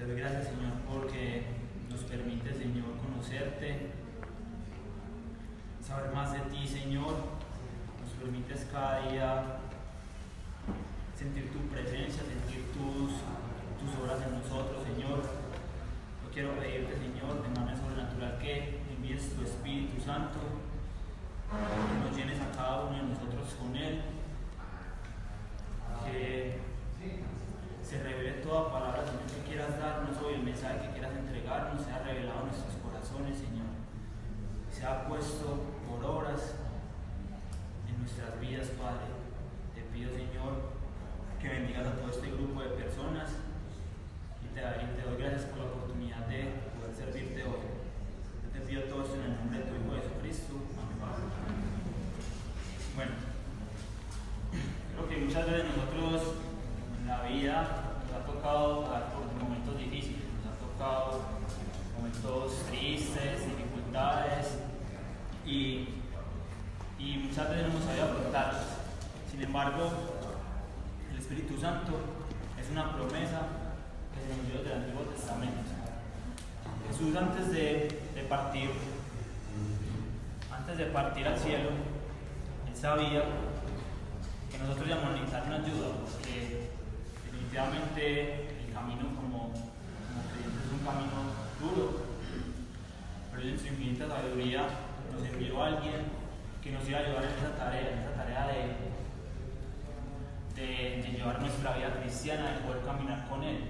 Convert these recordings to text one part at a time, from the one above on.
Te doy gracias, Señor, porque nos permite, Señor, conocerte, saber más de ti, Señor. Nos permites cada día sentir tu presencia, sentir tus, tus obras en nosotros, Señor. Yo quiero pedirte, Señor, de manera sobrenatural que envíes tu Espíritu Santo, que nos llenes a cada uno de nosotros con Él, que se revele toda palabra, Señor, que quieras darnos hoy, el mensaje que quieras entregarnos, sea revelado en nuestros corazones, Señor. Sea puesto por horas en nuestras vidas, Padre. Te pido, Señor, que bendigas a todo este grupo de personas y te, y te doy gracias por la oportunidad de poder servirte hoy. Yo te pido todo esto en el nombre de tu Hijo Jesucristo. Amén. Bueno, creo que muchas veces nosotros la vida nos ha tocado pasar por momentos difíciles, nos ha tocado momentos tristes, dificultades y, y muchas veces no hemos sabido afrontarlas. Sin embargo, el Espíritu Santo es una promesa que se nos dio del Antiguo Testamento. Jesús antes de, de partir, antes de partir al cielo, él sabía que nosotros íbamos a necesitar una ayuda, porque definitivamente el camino como, como es un camino duro, pero en su infinita sabiduría nos envió a alguien que nos iba a ayudar en esa tarea, en esa tarea de, de, llevar nuestra vida cristiana, de poder caminar con Él,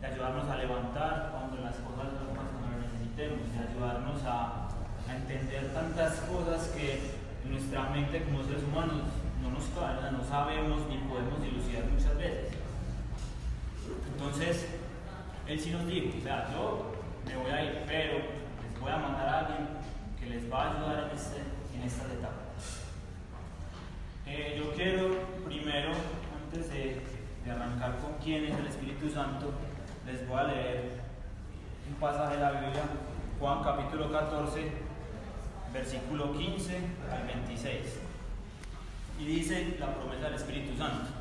de ayudarnos a levantar cuando las cosas cuando lo necesitemos, de ayudarnos a, a entender tantas cosas que en nuestra mente como seres humanos no nos no sabemos ni podemos dilucidar muchas veces. Entonces, Él sí nos dijo, o sea, yo me voy a ir, pero les voy a mandar a alguien que les va a ayudar en, este, en estas etapas. Eh, yo quiero primero, antes de, de arrancar con quién es el Espíritu Santo, les voy a leer un pasaje de la Biblia, Juan capítulo 14, versículo 15 al 26. Y dice la promesa del Espíritu Santo.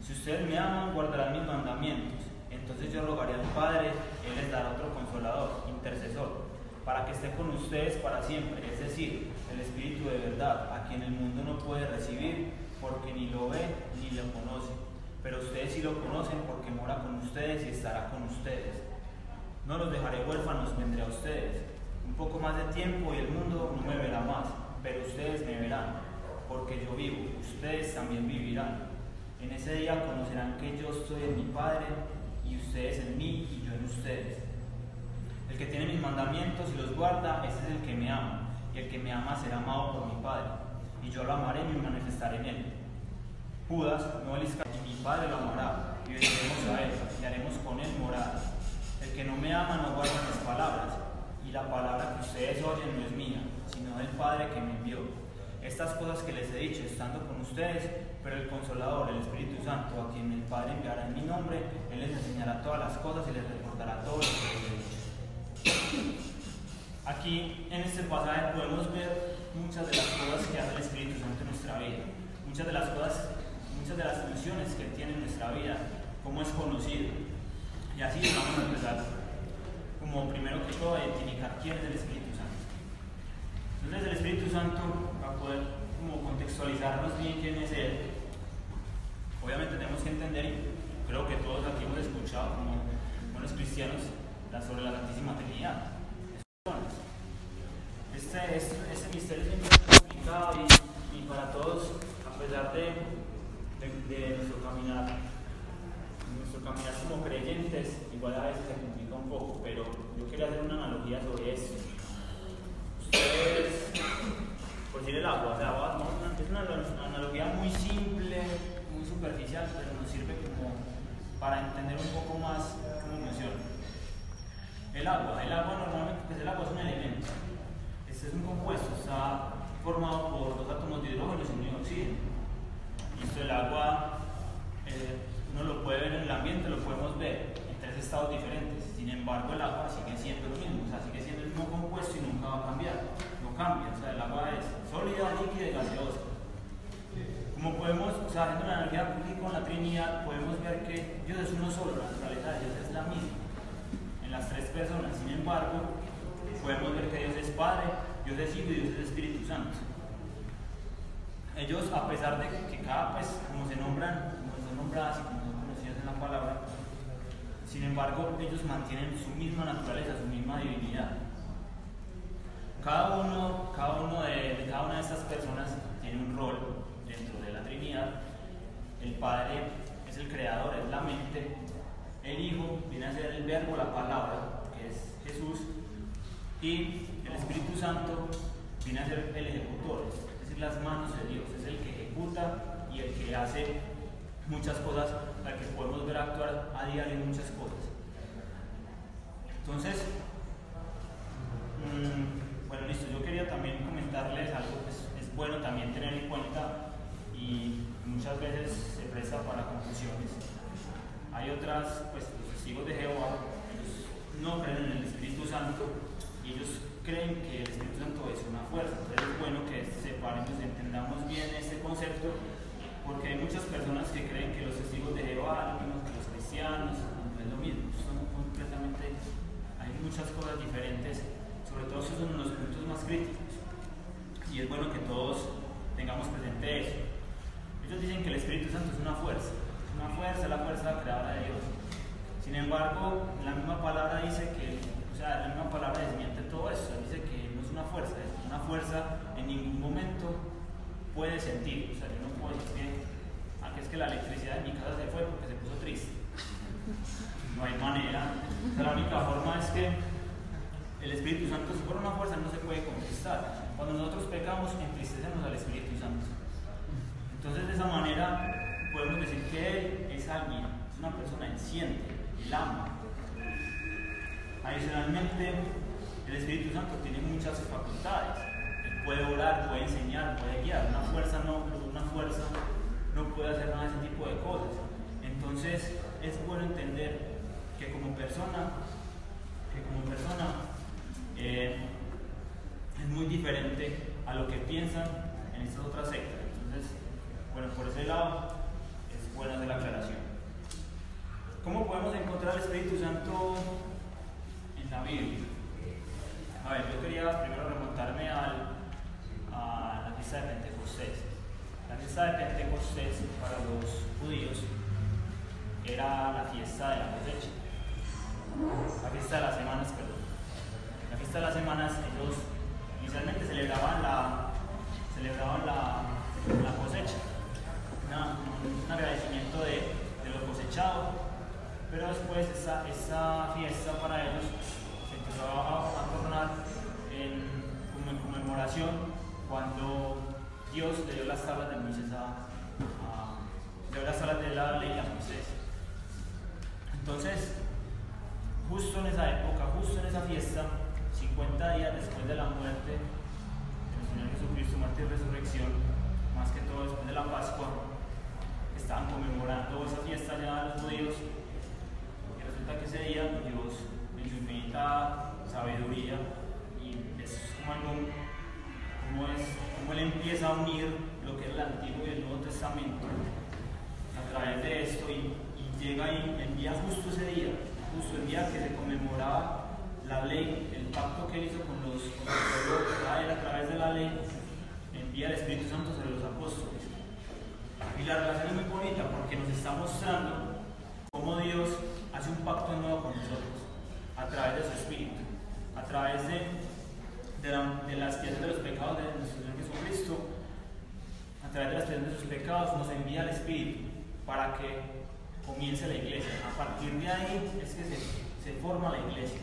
Si ustedes me aman, guardarán mis mandamientos. Entonces yo rogaré al Padre, Él les dará otro consolador, intercesor, para que esté con ustedes para siempre. Es decir, el Espíritu de verdad, a quien el mundo no puede recibir, porque ni lo ve ni lo conoce. Pero ustedes sí lo conocen porque mora con ustedes y estará con ustedes. No los dejaré huérfanos, vendré a ustedes. Un poco más de tiempo y el mundo no me verá más, pero ustedes me verán, porque yo vivo, ustedes también vivirán. En ese día conocerán que yo estoy en mi Padre y ustedes en mí y yo en ustedes. El que tiene mis mandamientos y los guarda, ese es el que me ama, y el que me ama será amado por mi Padre, y yo lo amaré y me manifestaré en él. Judas, no el Iscariote, mi Padre lo amará, y vendremos a él, y haremos con él morada. El que no me ama no guarda mis palabras, y la palabra que ustedes oyen no es mía, sino del Padre que me envió. Estas cosas que les he dicho estando con ustedes, el Consolador, el Espíritu Santo, a quien el Padre enviará en mi nombre, Él les enseñará todas las cosas y les recordará todo lo que les he dicho. Aquí en este pasaje podemos ver muchas de las cosas que hace el Espíritu Santo en nuestra vida, muchas de las cosas, muchas de las funciones que tiene en nuestra vida, cómo es conocido. Y así vamos a empezar, como primero que todo, a identificar quién es el Espíritu Santo. Entonces el Espíritu Santo va a poder como contextualizarnos bien quién es Él. Tenemos que entender, y creo que todos aquí hemos escuchado como buenos cristianos, sobre la Santísima Trinidad. Este, este, este misterio es complicado y, y para todos, a pesar de, de, de nuestro caminar, nuestro caminar como creyentes, igual a veces se complica un poco, pero yo quería hacer una analogía sobre esto. Ustedes, por decir el agua, o sea, va- vamos a- es una, una analogía muy simple, muy superficial, pero nos sirve como para entender un poco más cómo funciona. El agua, el agua normalmente, pues el agua es un elemento. Este es un compuesto, está formado por dos átomos de hidrógeno y de oxígeno. Listo, el agua, eh, uno lo puede ver en el ambiente, lo podemos ver en tres estados diferentes. Sin embargo, el agua sigue siendo lo mismo, o sea, sigue siendo el mismo compuesto y nunca va a cambiar. No cambia, o sea, el agua es sólida, líquida y gaseosa. Como podemos, o sea, haciendo una analogía con la Trinidad, podemos ver que Dios es uno solo, la naturaleza de Dios es la misma. en las tres personas. Sin embargo, podemos ver que Dios es Padre, Dios es Hijo y Dios es Espíritu Santo. Ellos, a pesar de que cada, pues, como se nombran, como son nombradas y como son conocidas en la palabra, sin embargo, ellos mantienen su misma naturaleza, su misma divinidad. Cada uno, cada uno de, cada una de estas personas tiene un rol de El Padre es el creador, es la mente. El Hijo viene a ser el verbo, la palabra, que es Jesús. Y el Espíritu Santo viene a ser el ejecutor, es decir, las manos de Dios. Es el que ejecuta y el que hace muchas cosas para que podamos ver actuar a diario muchas cosas. Entonces, mmm, bueno, listo, yo quería también comentarles algo que pues, es bueno también tener en cuenta y muchas veces se presta para confusiones. Hay otras, pues los testigos de Jehová, ellos no creen en el Espíritu Santo y ellos creen que el Espíritu Santo es una fuerza. Entonces es bueno que separemos, entendamos bien este concepto, porque hay muchas personas que creen que los testigos de Jehová, que los cristianos, no es lo mismo, son completamente, hay muchas cosas diferentes sobre todo esos son los puntos más críticos. Y es bueno que todos tengamos presente eso. Ellos dicen que el Espíritu Santo es una fuerza, es una fuerza, la fuerza creadora de Dios. Sin embargo, la misma palabra dice que, o sea, la misma palabra desmiente todo eso, dice que no es una fuerza, es una fuerza en ningún momento puede sentir. O sea, yo no puedo decir que, aunque ah, es que la electricidad en mi casa se fue porque se puso triste. No hay manera. O sea, la única forma es que el Espíritu Santo, si fuera una fuerza, no se puede conquistar. Cuando nosotros pecamos, entristecemos al Espíritu Santo. Entonces, de esa manera, podemos decir que Él es alguien, es una persona, Él siente, Él ama. Adicionalmente, el Espíritu Santo tiene muchas facultades. Él puede orar, puede enseñar, puede guiar. Una fuerza no, una fuerza no puede hacer nada de ese tipo de cosas. Entonces, es bueno entender que como persona, que como persona eh, es muy diferente a lo que piensan en estas otras sectas. Bueno, por ese lado es buena de la aclaración. ¿Cómo podemos encontrar el Espíritu Santo en la Biblia? A ver, yo quería primero remontarme al, a la fiesta de Pentecostés. La fiesta de Pentecostés para los judíos era la fiesta de la cosecha, la fiesta de las semanas, perdón de las semanas ellos inicialmente celebraban la, celebraban la, la cosecha, un agradecimiento de, pero después esa, fiesta para ellos se empezó a, a tornar en, como en conmemoración cuando Dios le dio las tablas de Moisés a, las tablas de la ley a Moisés. Entonces, justo en esa época, justo en esa fiesta, 50 días después de la muerte del Señor Jesucristo, muerte y resurrección, más que todo después de la Pascua, estaban conmemorando esa fiesta ya de los judíos, y resulta que ese día Dios, en su infinita sabiduría, y es como algo, como, es, como Él empieza a unir lo que es el Antiguo y el Nuevo Testamento a través de esto, y, y llega y envía justo ese día, justo el día que se conmemoraba la ley, el pacto que hizo con los Israel a través de la ley, envía el Espíritu Santo sobre los apóstoles. Y la relación es muy bonita porque nos está mostrando cómo Dios hace un pacto nuevo con nosotros a través de su Espíritu, a través de, de, la, expiación de los pecados de nuestro Señor Jesucristo, a través de la expiación de sus pecados nos envía el Espíritu para que comience la iglesia. A partir de ahí es que se, forma la iglesia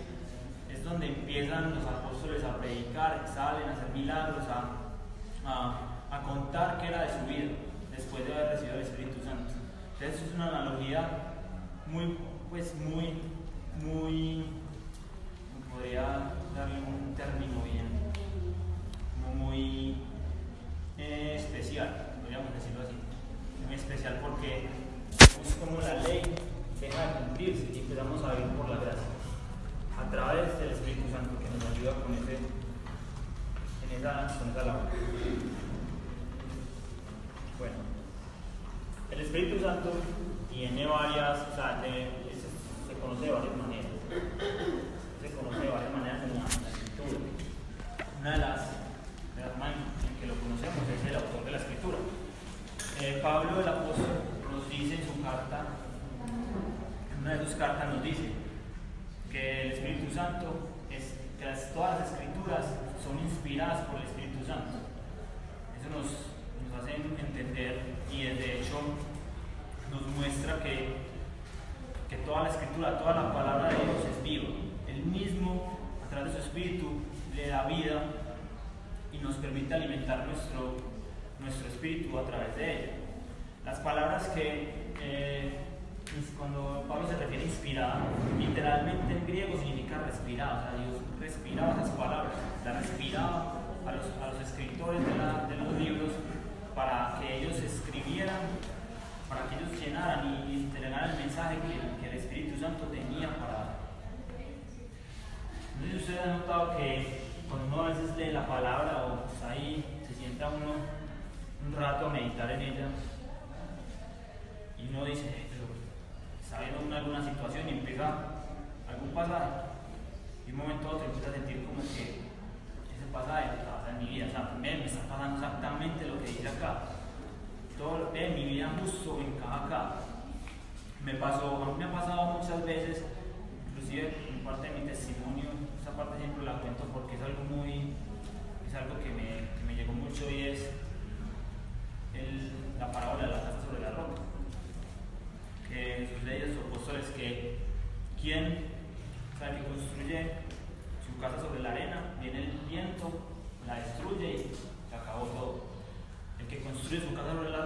donde empiezan los apóstoles a predicar, salen a hacer milagros, a, a, contar qué era de su vida después de haber recibido el Espíritu Santo. Entonces es una analogía muy, pues muy, muy, podría darle un término bien, muy eh, especial, podríamos decirlo así, muy especial porque es como la ley deja de cumplirse y empezamos a vivir por la gracia a través del Espíritu Santo que nos ayuda con, ese, en esa, con esa labor. Bueno, el Espíritu Santo tiene varias, o sea, se conoce varias la destruye y se acabó todo. El que construye su casa la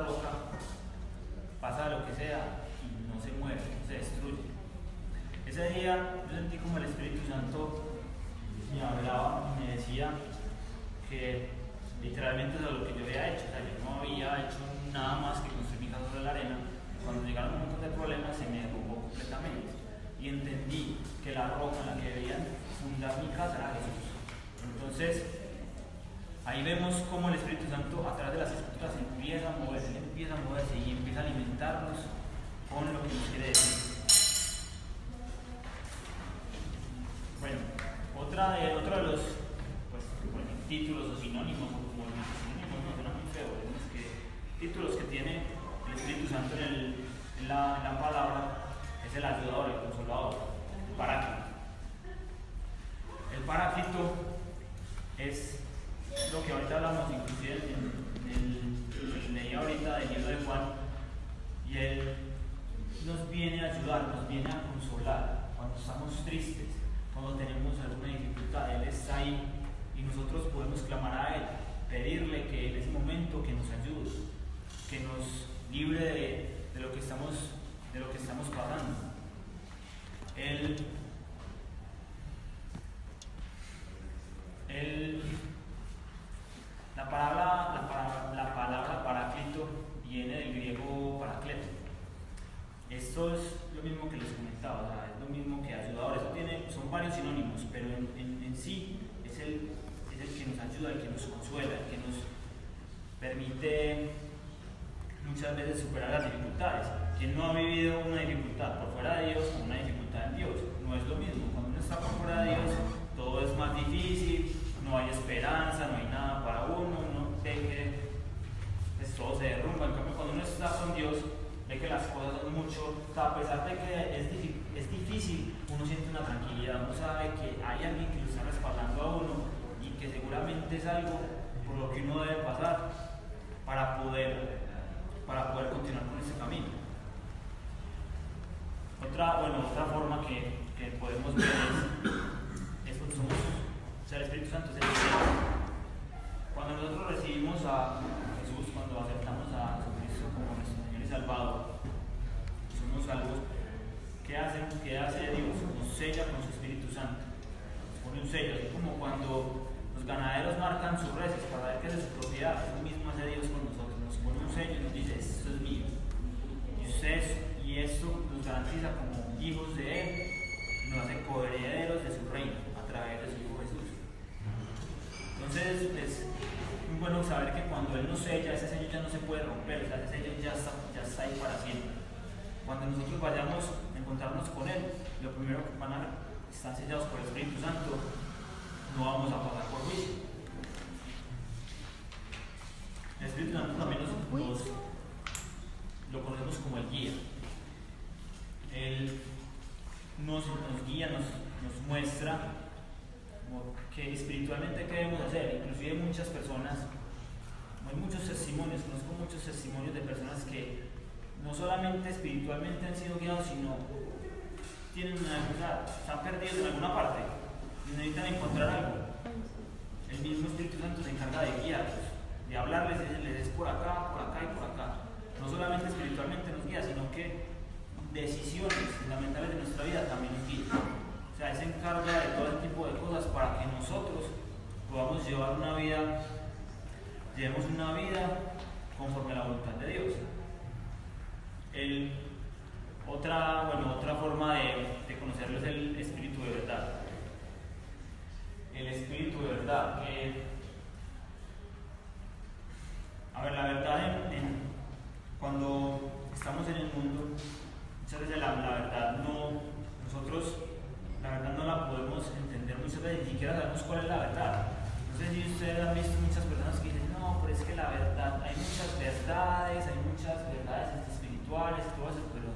a pesar de que es, es difícil, uno siente una tranquilidad, uno sabe que hay alguien que lo está respaldando a uno y que seguramente es algo por lo que uno debe pasar para poder vida también guía. O sea, Él se encarga de todo ese tipo de cosas para que nosotros podamos llevar una vida, llevemos una vida conforme a la voluntad de Dios. El- otra, bueno, otra forma de, de conocerlo es el espíritu de verdad. El espíritu de verdad. que- a ver, la verdad, cuando estamos en el mundo, muchas veces la verdad no, nosotros la verdad no la podemos entender muchas veces, ni siquiera sabemos cuál es la verdad. No sé si ustedes han visto muchas personas que dicen, no, pero es que la verdad, hay muchas verdades, hay muchas verdades espirituales, todo eso, pero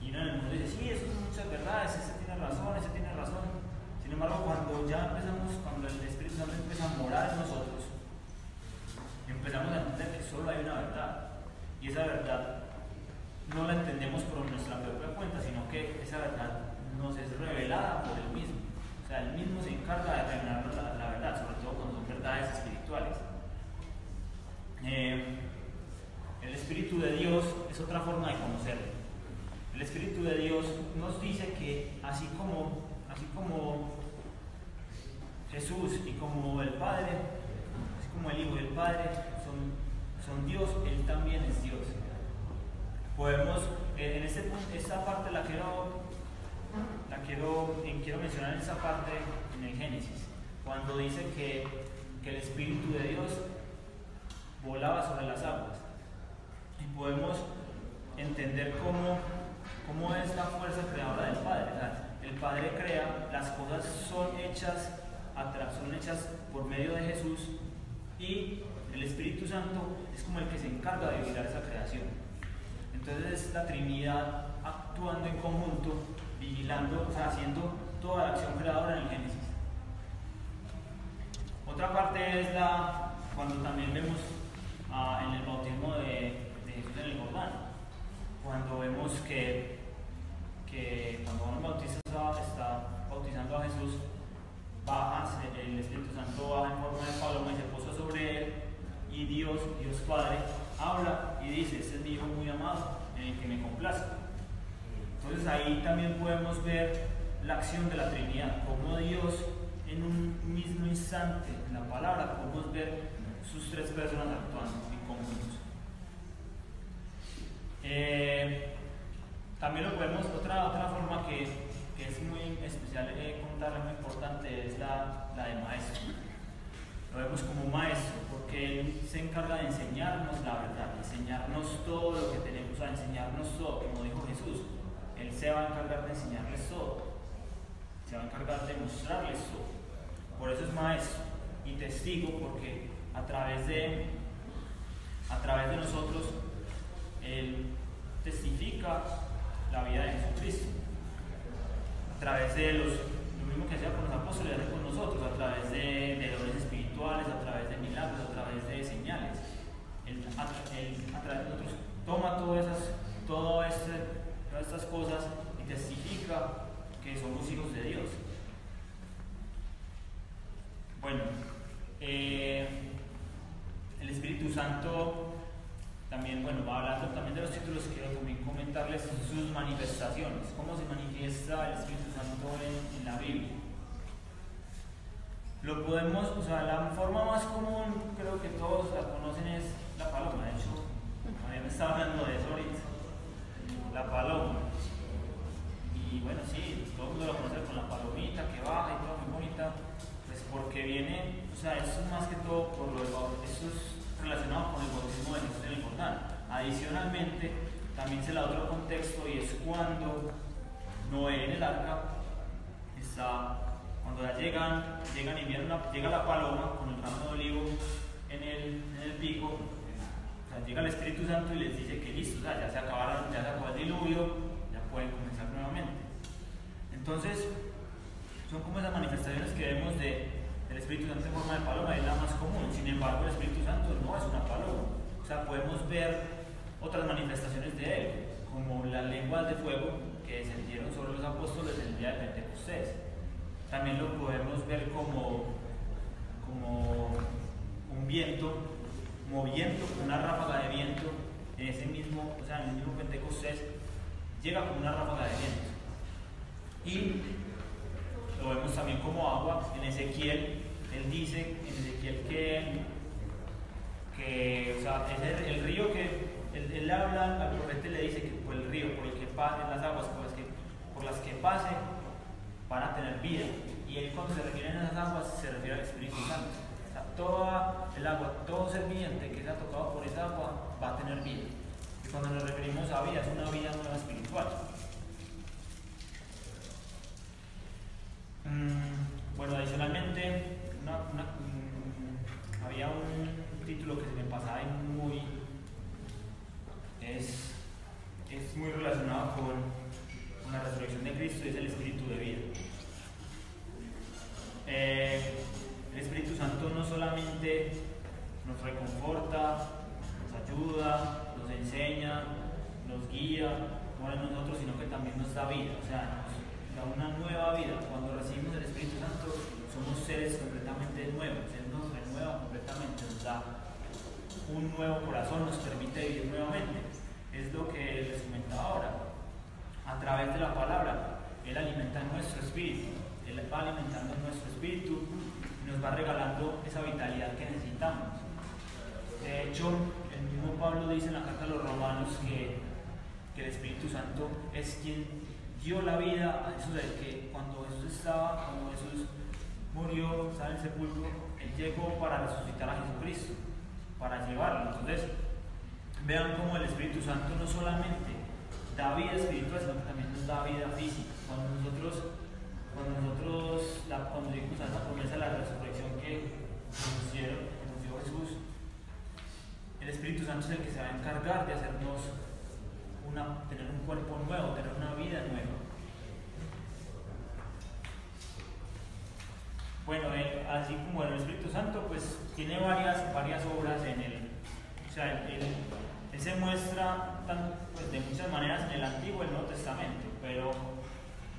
y uno en el mundo dice, sí, eso son muchas verdades, ese tiene razón, ese tiene razón. Sin embargo, cuando ya empezamos, cuando el Espíritu Santo empieza a morar en nosotros, empezamos a entender que solo hay una verdad. Y esa verdad no la entendemos por nuestra propia cuenta, sino que esa verdad nos es revelada por Él mismo. O sea, Él mismo se encarga de revelarnos la, la verdad, sobre todo cuando son verdades espirituales. Eh, el Espíritu de Dios es otra forma de conocerlo. El Espíritu de Dios nos dice que así como, así como Jesús y como el Padre, así como el Hijo y el Padre son, son Dios, Él también es Dios. Podemos, eh, en este esta parte la quiero, la quiero, eh, quiero mencionar en esa parte en el Génesis, cuando dice que, que el Espíritu de Dios volaba sobre las aguas. Y podemos entender cómo, cómo es la fuerza creadora del Padre. El Padre crea, las cosas son hechas, son hechas por medio de Jesús y el Espíritu Santo es como el que se encarga de vigilar esa creación. Entonces es la Trinidad actuando en conjunto, vigilando, o sea, haciendo toda la acción creadora en el Génesis. Otra parte es la, cuando también vemos ah, en el bautismo de, Jesús en el Jordán, cuando vemos que, que cuando Juan el Bautista está, bautizando a Jesús, baja, el Espíritu Santo baja en forma de paloma y se posa sobre él, y Dios, Dios Padre, habla y dice, este es mi Hijo muy amado, en el que me complace. Entonces ahí también podemos ver la acción de la Trinidad, cómo Dios en un mismo instante, en la palabra, podemos ver sus tres personas actuando en conjuntos. Eh, también lo podemos, otra, otra forma que, es muy especial eh, contarle, muy importante, es la de maestro. Lo vemos como maestro, porque él se encarga de enseñarnos la verdad, de enseñarnos todo lo que tenemos, a enseñarnos todo, como dijo Jesús. Él se va a encargar de enseñarles todo, se va a encargar de mostrarles todo. Por eso es maestro y testigo, porque a través de, a través de nosotros, él testifica la vida de Jesucristo. A través de los, lo mismo que hacía con los apóstoles, hace con nosotros, a través de, de dones a través de milagros, a través de señales. Él, a, a través de nosotros, toma todas esas, todas estas cosas y testifica que somos hijos de Dios. Bueno, eh, el Espíritu Santo también, bueno, hablando también de los títulos, quiero también comentarles sus manifestaciones, cómo se manifiesta el Espíritu Santo en la Biblia. Lo podemos, o sea, la forma más común, creo que todos la conocen, es la paloma. De hecho, María me estaba hablando de eso ahorita. La paloma. Y bueno, sí, todo el mundo lo conoce con la palomita que baja y todo muy bonita. Pues porque viene, o sea, eso es más que todo por lo eso es relacionado con el bautismo de Jesús en el Jordán. Adicionalmente, también se le da otro contexto y es cuando Noé en el arca está, cuando ya llegan, llegan y llega la paloma con el ramo de olivo en el, en el pico, llega el Espíritu Santo y les dice que listo, ya se acabaron, ya se acabó el diluvio, ya pueden comenzar nuevamente. Entonces, son como esas manifestaciones que vemos de, del Espíritu Santo en forma de paloma, es la más común. Sin embargo, el Espíritu Santo no es una paloma. O sea, podemos ver otras manifestaciones de él, como las lenguas de fuego que descendieron sobre los apóstoles el día de Pentecostés. También lo podemos ver como, como un viento moviendo una ráfaga de viento en ese mismo, o sea, en el mismo Pentecostés, llega como una ráfaga de viento. Y lo vemos también como agua en Ezequiel, él dice en Ezequiel que, que o sea, es el, río que él, habla al profeta le dice que por el río, por el que pase, las aguas por las que, por las que pase, van a tener vida. Y él cuando se refiere a esas aguas se refiere al Espíritu Santo. O sea, toda el agua, todo ser viviente que sea tocado por esa agua va a tener vida. Y cuando nos referimos a vida, es una vida nueva espiritual. Mm, bueno, adicionalmente, mm, había un título que se me pasaba y muy. Es, es muy relacionado con, la resurrección de Cristo es el espíritu de vida. Eh, el Espíritu Santo no solamente nos reconforta, nos ayuda, nos enseña, nos guía, no en nosotros, sino que también nos da vida. O sea, una nueva vida. Cuando recibimos el Espíritu Santo, somos seres completamente nuevos. Él nos renueva completamente, nos da un nuevo corazón, nos permite vivir nuevamente. Es lo que les comentaba ahora. A través de la palabra, Él alimenta nuestro espíritu. Él va alimentando nuestro espíritu y nos va regalando esa vitalidad que necesitamos. De hecho, el mismo Pablo dice en la carta a los romanos que, que el Espíritu Santo es quien dio la vida a Jesús, de que cuando Jesús estaba, cuando Jesús murió, estaba en el sepulcro, Él llegó para resucitar a Jesucristo, para llevarlo. Entonces, vean cómo el Espíritu Santo no solamente da vida espiritual, sino que también nos da vida física. Cuando nosotros, cuando nosotros, la, cuando a esa promesa de la resurrección que nos, dieron, que nos Jesús, el Espíritu Santo es el que se va a encargar de hacernos tener un cuerpo nuevo, tener una vida nueva. Bueno, así como el Espíritu Santo, pues tiene varias, varias obras en el, o sea, él, se muestra pues, de muchas maneras en el Antiguo y el Nuevo Testamento, pero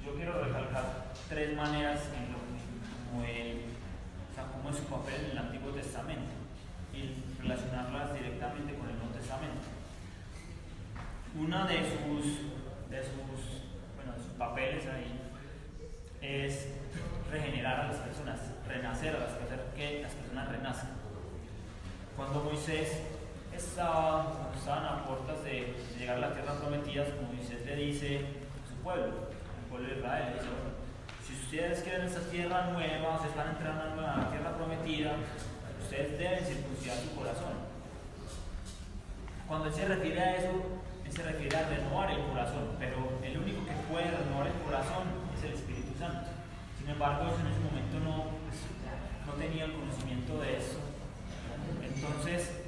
yo quiero recalcar tres maneras en lo como, él, o sea, cómo es su papel en el Antiguo Testamento y relacionarlas directamente con el Nuevo Testamento. Uno de sus, de sus, bueno, sus papeles ahí es regenerar a las personas, renacer a las personas, que las personas renazcan. Cuando Moisés estaba, estaban a puertas de, llegar a la tierra prometida, Moisés le dice a su pueblo, al pueblo de Israel, dice, si ustedes quieren esta tierra nueva, están entrando a la tierra prometida, ustedes deben circuncidar su corazón. Cuando él se refiere a eso, se refiere a renovar el corazón, pero el único que puede renovar el corazón es el Espíritu Santo. Sin embargo, en ese momento no, pues, no tenían conocimiento de eso. Entonces,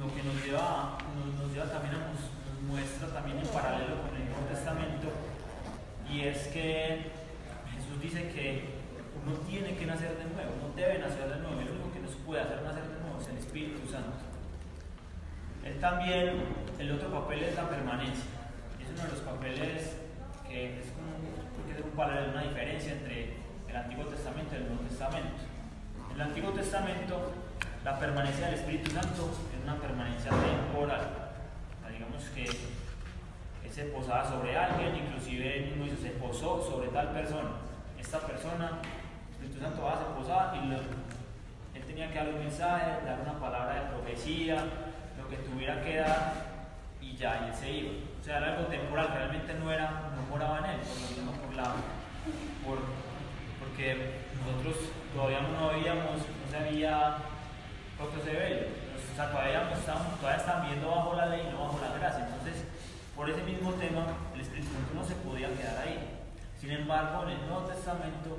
lo que nos lleva, nos, lleva también a nos, muestra también en paralelo con el Nuevo Testamento, y es que Jesús dice que uno tiene que nacer de nuevo, uno debe nacer de nuevo, el único que nos puede hacer nacer de nuevo es el Espíritu Santo. Él también, el otro papel es la permanencia. Es uno de los papeles que es como que un paralelo, una diferencia entre el Antiguo Testamento y el Nuevo Testamento. En el Antiguo Testamento, la permanencia del Espíritu Santo es una permanencia temporal. digamos que él se posaba sobre alguien, inclusive él mismo se posó sobre tal persona. Esta persona, el Espíritu Santo va, a posar y él tenía que dar un mensaje, dar una palabra de profecía, que tuviera que dar y ya, y él se iba. O sea, era algo temporal, realmente no era, no moraba en él, por lo mismo por la, por, porque nosotros todavía no habíamos, no sabía lo se ve, o sea, todavía, todavía estaban viendo bajo la ley, no bajo la gracia. Entonces, por ese mismo tema, el Espíritu no se podía quedar ahí, Sin embargo, en el Nuevo Testamento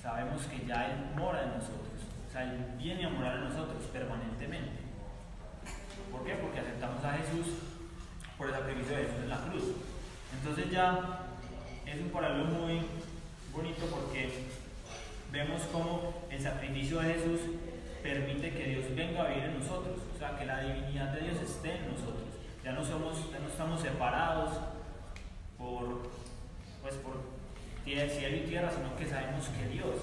sabemos que ya Él mora en nosotros. O sea, Él viene a morar en nosotros permanentemente. ¿Por qué? Porque aceptamos a Jesús por el sacrificio de Jesús en la cruz. Entonces ya es un paralelo muy bonito porque vemos cómo el sacrificio de Jesús permite que Dios venga a vivir en nosotros, o sea, que la divinidad de Dios esté en nosotros. Ya no somos, ya no estamos separados por, pues por cielo y tierra, sino que sabemos que Dios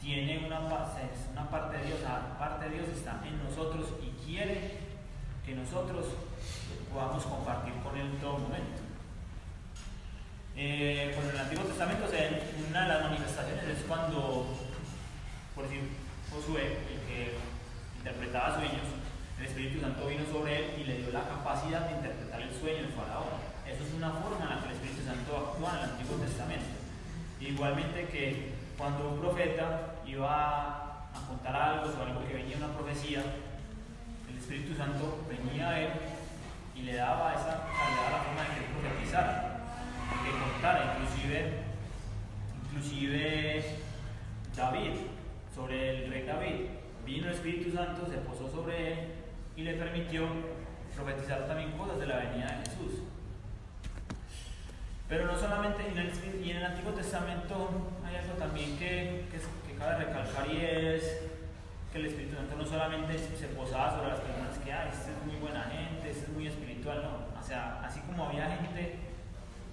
tiene una parte, de Dios, la parte de Dios está en nosotros y quiere que nosotros podamos compartir con Él en todo momento. Eh, pues en el Antiguo Testamento una de las manifestaciones es cuando, por decir, Josué, el que interpretaba sueños, el Espíritu Santo vino sobre él y le dio la capacidad de interpretar el sueño del faraón. Eso es una forma en la que el Espíritu Santo actúa en el Antiguo Testamento. Igualmente que cuando un profeta iba a contar algo sobre algo que venía una profecía, el Espíritu Santo venía a él y le daba esa le daba la forma de que profetizara, de que contara, inclusive, inclusive David sobre el rey David. Vino el Espíritu Santo, se posó sobre él y le permitió profetizar también cosas de la venida de Jesús. Pero no solamente, en el, y en el Antiguo Testamento hay algo también que, que, cabe recalcar y es que el Espíritu Santo no solamente se posaba sobre las personas que, hay, este es muy buena gente, este es muy espiritual, no. O sea, así como había gente,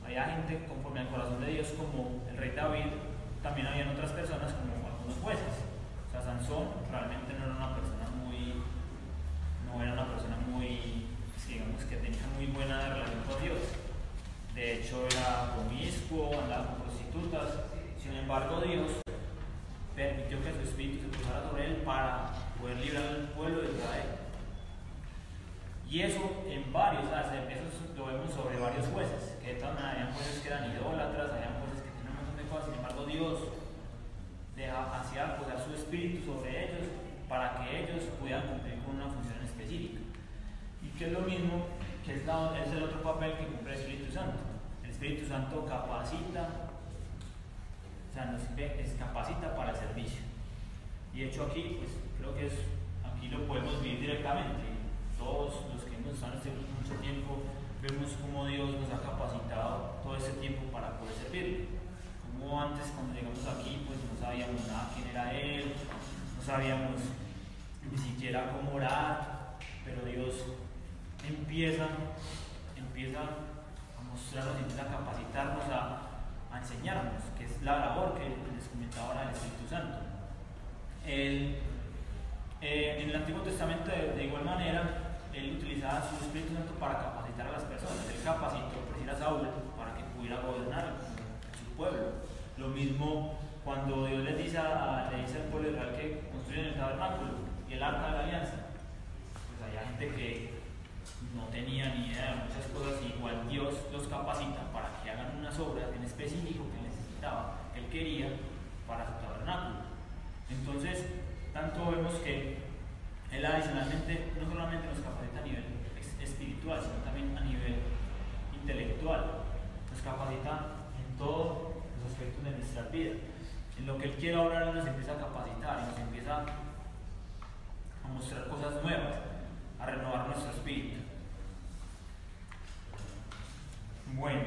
había gente conforme al corazón de Dios como el rey David, también habían otras personas como algunos jueces. Sansón realmente no era una persona muy, no era una persona muy, digamos que tenía muy buena relación con Dios. De hecho era promiscuo, andaba con prostitutas. Sin embargo Dios permitió que su espíritu se posara sobre él para poder librar al pueblo de Israel. Y eso en varios, eso lo vemos sobre varios jueces, que de todas maneras habían jueces que eran idólatras, habían jueces que tenían un montón de cosas, sin embargo Dios hacía posar su espíritu sobre ellos para que ellos pudieran cumplir con una función específica. Y que es lo mismo que es, el otro papel que cumple el Espíritu Santo. El Espíritu Santo capacita, o sea, nos capacita para el servicio. Y hecho aquí, pues creo que es, aquí lo podemos vivir directamente. Todos los que hemos estado este mucho tiempo vemos cómo Dios nos ha capacitado todo ese tiempo para poder servirle antes cuando llegamos aquí pues no sabíamos nada quién era Él, no sabíamos ni siquiera cómo orar, pero Dios empieza, empieza a mostrarnos, empieza a capacitarnos, a, enseñarnos, que es la labor que les comentaba ahora el Espíritu Santo. Eh, en el Antiguo Testamento de, igual manera, él utilizaba su Espíritu Santo para capacitar a las personas. Él capacitó, a Saúl, para que pudiera gobernar pueblo. Lo mismo cuando Dios le dice, a, le dice al pueblo Israel que construyen el tabernáculo y el arca de la alianza. Pues hay gente que no tenía ni idea de muchas cosas, y igual Dios los capacita para que hagan unas obras en específico que necesitaba, él quería para su tabernáculo. Entonces, tanto vemos que él adicionalmente no solamente nos capacita a nivel espiritual, sino también a nivel intelectual. Nos capacita en todo aspectos de nuestra vida. En lo que Él quiere ahora nos empieza a capacitar nos empieza a mostrar cosas nuevas, a renovar nuestro espíritu. Bueno,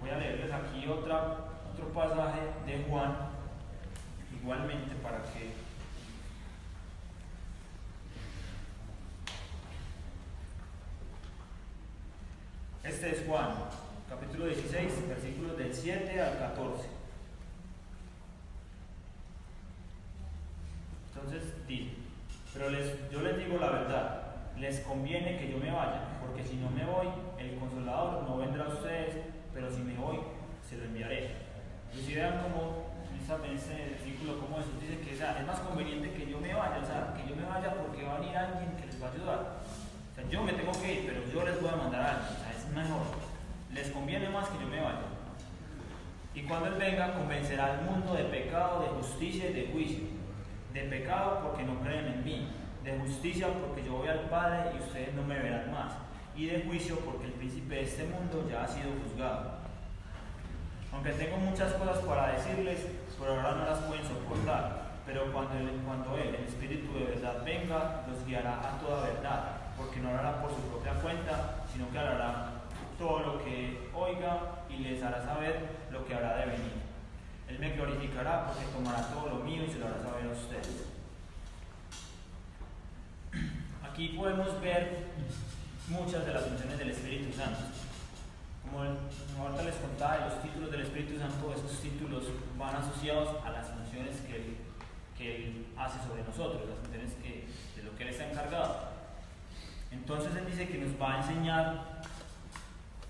voy a leerles aquí otra, otro pasaje de Juan, igualmente para que Este es Juan, capítulo 16, versículos del 7 al 14. Entonces dice, pero les, yo les digo la verdad, les conviene que yo me vaya, porque si no me voy, el consolador no vendrá a ustedes, pero si me voy, se lo enviaré. Y si vean cómo en ese versículo, como Jesús dice que es más conveniente que yo me vaya, o sea, que yo me vaya porque va a venir alguien que les va a ayudar. O sea, yo me tengo que ir, pero yo les voy a mandar a alguien, o sea, es mejor. Les conviene más que yo me vaya. Y cuando Él venga, convencerá al mundo de pecado, de justicia y de juicio de pecado porque no creen en mí, de justicia porque yo voy al Padre y ustedes no me verán más, y de juicio porque el príncipe de este mundo ya ha sido juzgado. Aunque tengo muchas cosas para decirles, por ahora no las pueden soportar. Pero cuando él, cuando él, el Espíritu de verdad, venga, los guiará a toda verdad, porque no hablará por su propia cuenta, sino que hablará todo lo que oiga y les hará saber lo que habrá de venir. Él me glorificará porque tomará todo lo mío y se lo hará saber a ustedes. Aquí podemos ver muchas de las funciones del Espíritu Santo. Como ahorita les contaba, los títulos del Espíritu Santo, esos títulos van asociados a las funciones que él, que él hace sobre nosotros, las funciones que, de lo que Él está encargado. Entonces Él dice que nos va a enseñar,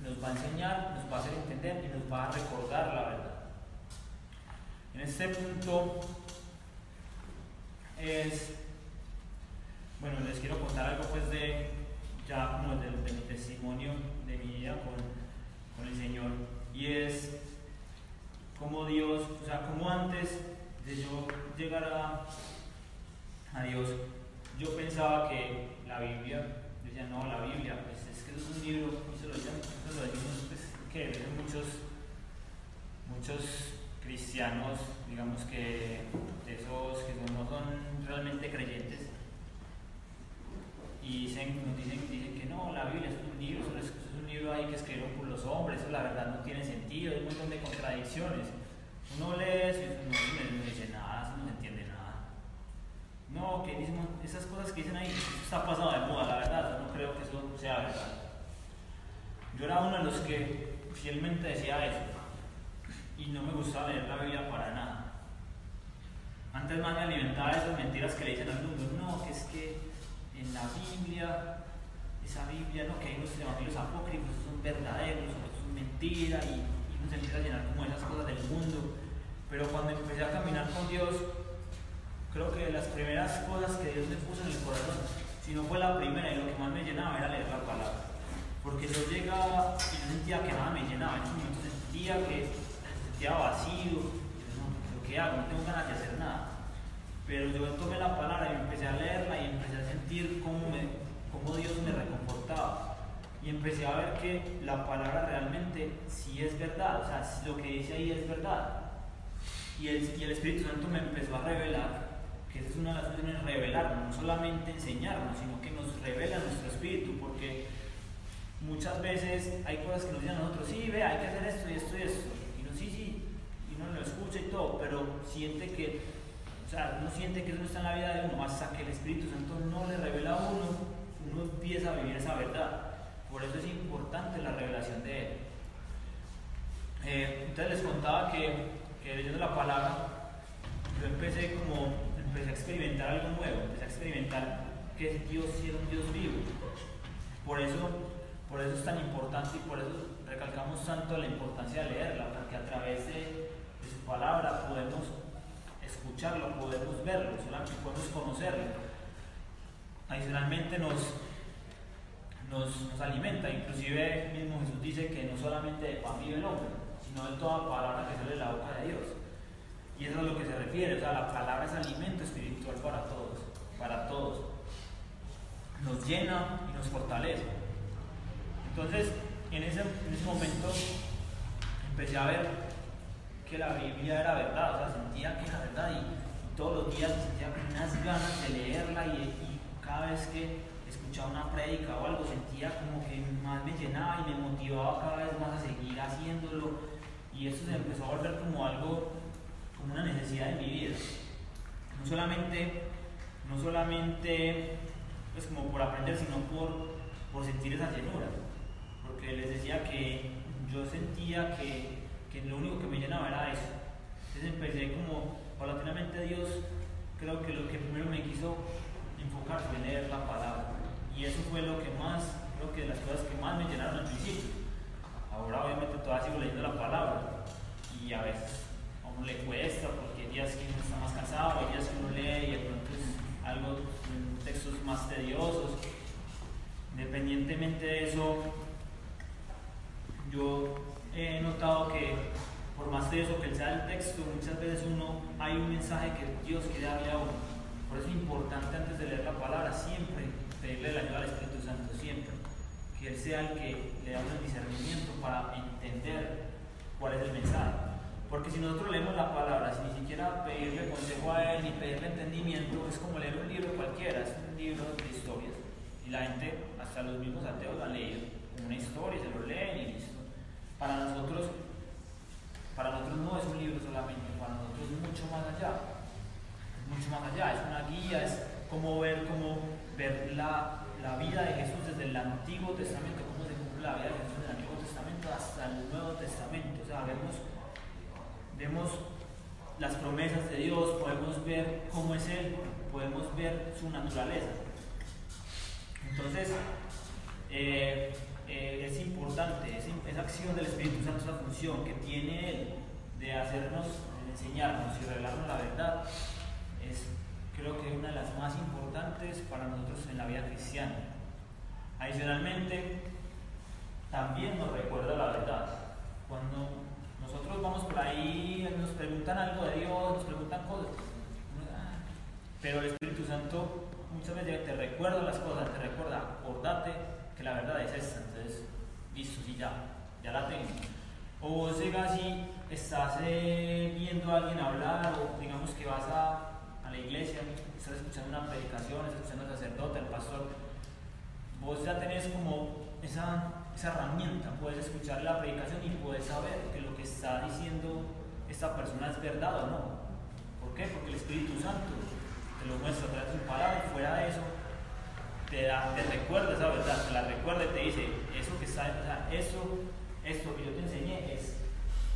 nos va a enseñar, nos va a hacer entender y nos va a recordar la verdad. En este punto es bueno, les quiero contar algo pues de, ya como de, mi testimonio, de mi vida con, con, el Señor, y es como Dios, o sea, como antes de yo llegar a, a Dios, yo pensaba que la Biblia, decía, no, la Biblia, pues es un libro, decimos, pues, que muchos, muchos cristianos, digamos que de esos que no son realmente creyentes, y dicen, nos dicen, dicen que no, la Biblia es un libro, es, un libro ahí que escribieron por los hombres, eso la verdad no tiene sentido, hay un montón de contradicciones. Uno lee eso y no, no dice nada, eso no se entiende nada. No, que esas cosas que dicen ahí, está pasado de moda, la verdad, no creo que eso sea verdad. Yo era uno de los que fielmente decía eso y no me gustaba leer la Biblia para nada. Antes más me alimentaba de esas mentiras que le dicen al mundo, no, que es que en la Biblia, esa Biblia, ¿no? que hay unos evangelios apócrifos, son verdaderos, son mentiras y, y uno se empieza a llenar como esas cosas del mundo. Pero cuando empecé a caminar con Dios, creo que las primeras cosas que Dios me puso en el corazón, si no fue la primera y lo que más me llenaba era leer la palabra. Porque yo llegaba y yo sentía que nada me llenaba, en momento sentía que sentía vacío, yo, no, ¿qué hago? No tengo ganas de hacer nada. Pero yo tomé la palabra y empecé a leerla y empecé a sentir cómo, me, cómo Dios me reconfortaba. Y empecé a ver que la palabra realmente sí es verdad, o sea, lo que dice ahí es verdad. Y el, y el Espíritu Santo me empezó a revelar, que esa es una de las funciones, revelarnos, no solamente enseñarnos, sino que nos revela nuestro espíritu, porque muchas veces hay cosas que nos dicen a nosotros, sí, ve, hay que hacer esto y esto y esto, y no, sí, sí, y uno lo escucha y todo, pero siente que o sea, uno siente que eso no está en la vida de uno, hasta que el Espíritu Santo no le revela a uno, uno empieza a vivir esa verdad. Por eso es importante la revelación de Él. Eh, entonces les contaba que, que leyendo la palabra, yo empecé como, empecé a experimentar algo nuevo, empecé a experimentar que Dios era un Dios vivo. Por eso, por eso es tan importante y por eso recalcamos tanto la importancia de leerla, porque a través de, de su palabra podemos escucharlo, podemos verlo, solamente podemos conocerlo. Adicionalmente nos, nos, alimenta, inclusive mismo Jesús dice que no solamente de pan vive el hombre, sino de toda palabra que sale de la boca de Dios. Y eso es a lo que se refiere, o sea, la palabra es alimento espiritual para todos, para todos. Nos llena y nos fortalece. Entonces, en ese, en ese momento empecé a ver que la Biblia era verdad, o sea, sentía que era verdad y, todos los días sentía unas ganas de leerla y, cada vez que escuchaba una prédica o algo sentía como que más me llenaba y me motivaba cada vez más a seguir haciéndolo y eso se empezó a volver como algo, como una necesidad de mi vida. No solamente, no solamente pues como por aprender, sino por, por sentir esa llenura. Porque les decía que yo sentía que lo único que me llenaba era eso. Entonces empecé como, paulatinamente Dios, creo que lo que primero me quiso enfocar fue leer la palabra. Y eso fue lo que más, creo que las cosas que más me llenaron al principio. Ahora obviamente todavía sigo leyendo la palabra y a veces a uno le cuesta porque hay días que uno está más cansado, hay días que uno lee y de pronto es algo, textos más tediosos. Independientemente de eso, yo he notado que por más eso que sea el texto, muchas veces uno hay un mensaje que Dios quiere darle a uno. Por eso es importante antes de leer la palabra siempre pedirle la ayuda al Espíritu Santo, siempre. Que Él sea el que le da un discernimiento para entender cuál es el mensaje. Porque si nosotros leemos la palabra sin ni siquiera pedirle consejo a él ni pedirle entendimiento, es como leer un libro cualquiera, es un libro de historias. Y la gente, hasta los mismos ateos, lo han una historia, se lo leen y listo. Para nosotros, para nosotros no es un libro solamente, para nosotros es mucho más allá. Mucho más allá, es una guía, es como ver, como ver la, la vida de Jesús desde el Antiguo Testamento, cómo se cumple la vida de Jesús desde el Antiguo Testamento hasta el Nuevo Testamento. O sea, vemos, vemos las promesas de Dios, podemos ver cómo es Él, podemos ver su naturaleza. Entonces, eh, eh, es importante, esa acción del Espíritu Santo, esa función que tiene Él de hacernos, de enseñarnos y revelarnos la verdad, es creo que una de las más importantes para nosotros en la vida cristiana. Adicionalmente, también nos recuerda la verdad. Cuando nosotros vamos por ahí, nos preguntan algo de Dios, nos preguntan cosas, pero el Espíritu Santo muchas veces te recuerda las cosas, te recuerda, acordate que la verdad es esta, entonces, listo, sí, ya, ya la tengo. O vos llegas y estás eh, viendo a alguien hablar, o digamos que vas a a la iglesia, estás escuchando una predicación, estás escuchando al sacerdote, al pastor, vos ya tenés como esa, esa herramienta, puedes escuchar la predicación y puedes saber que lo que está diciendo esta persona es verdad o no. ¿Por qué? Porque el Espíritu Santo te lo muestra a través de su palabra y fuera de eso te, da, te recuerda esa verdad, te la recuerda y te dice, eso que está, o sea, eso, esto que yo te enseñé es,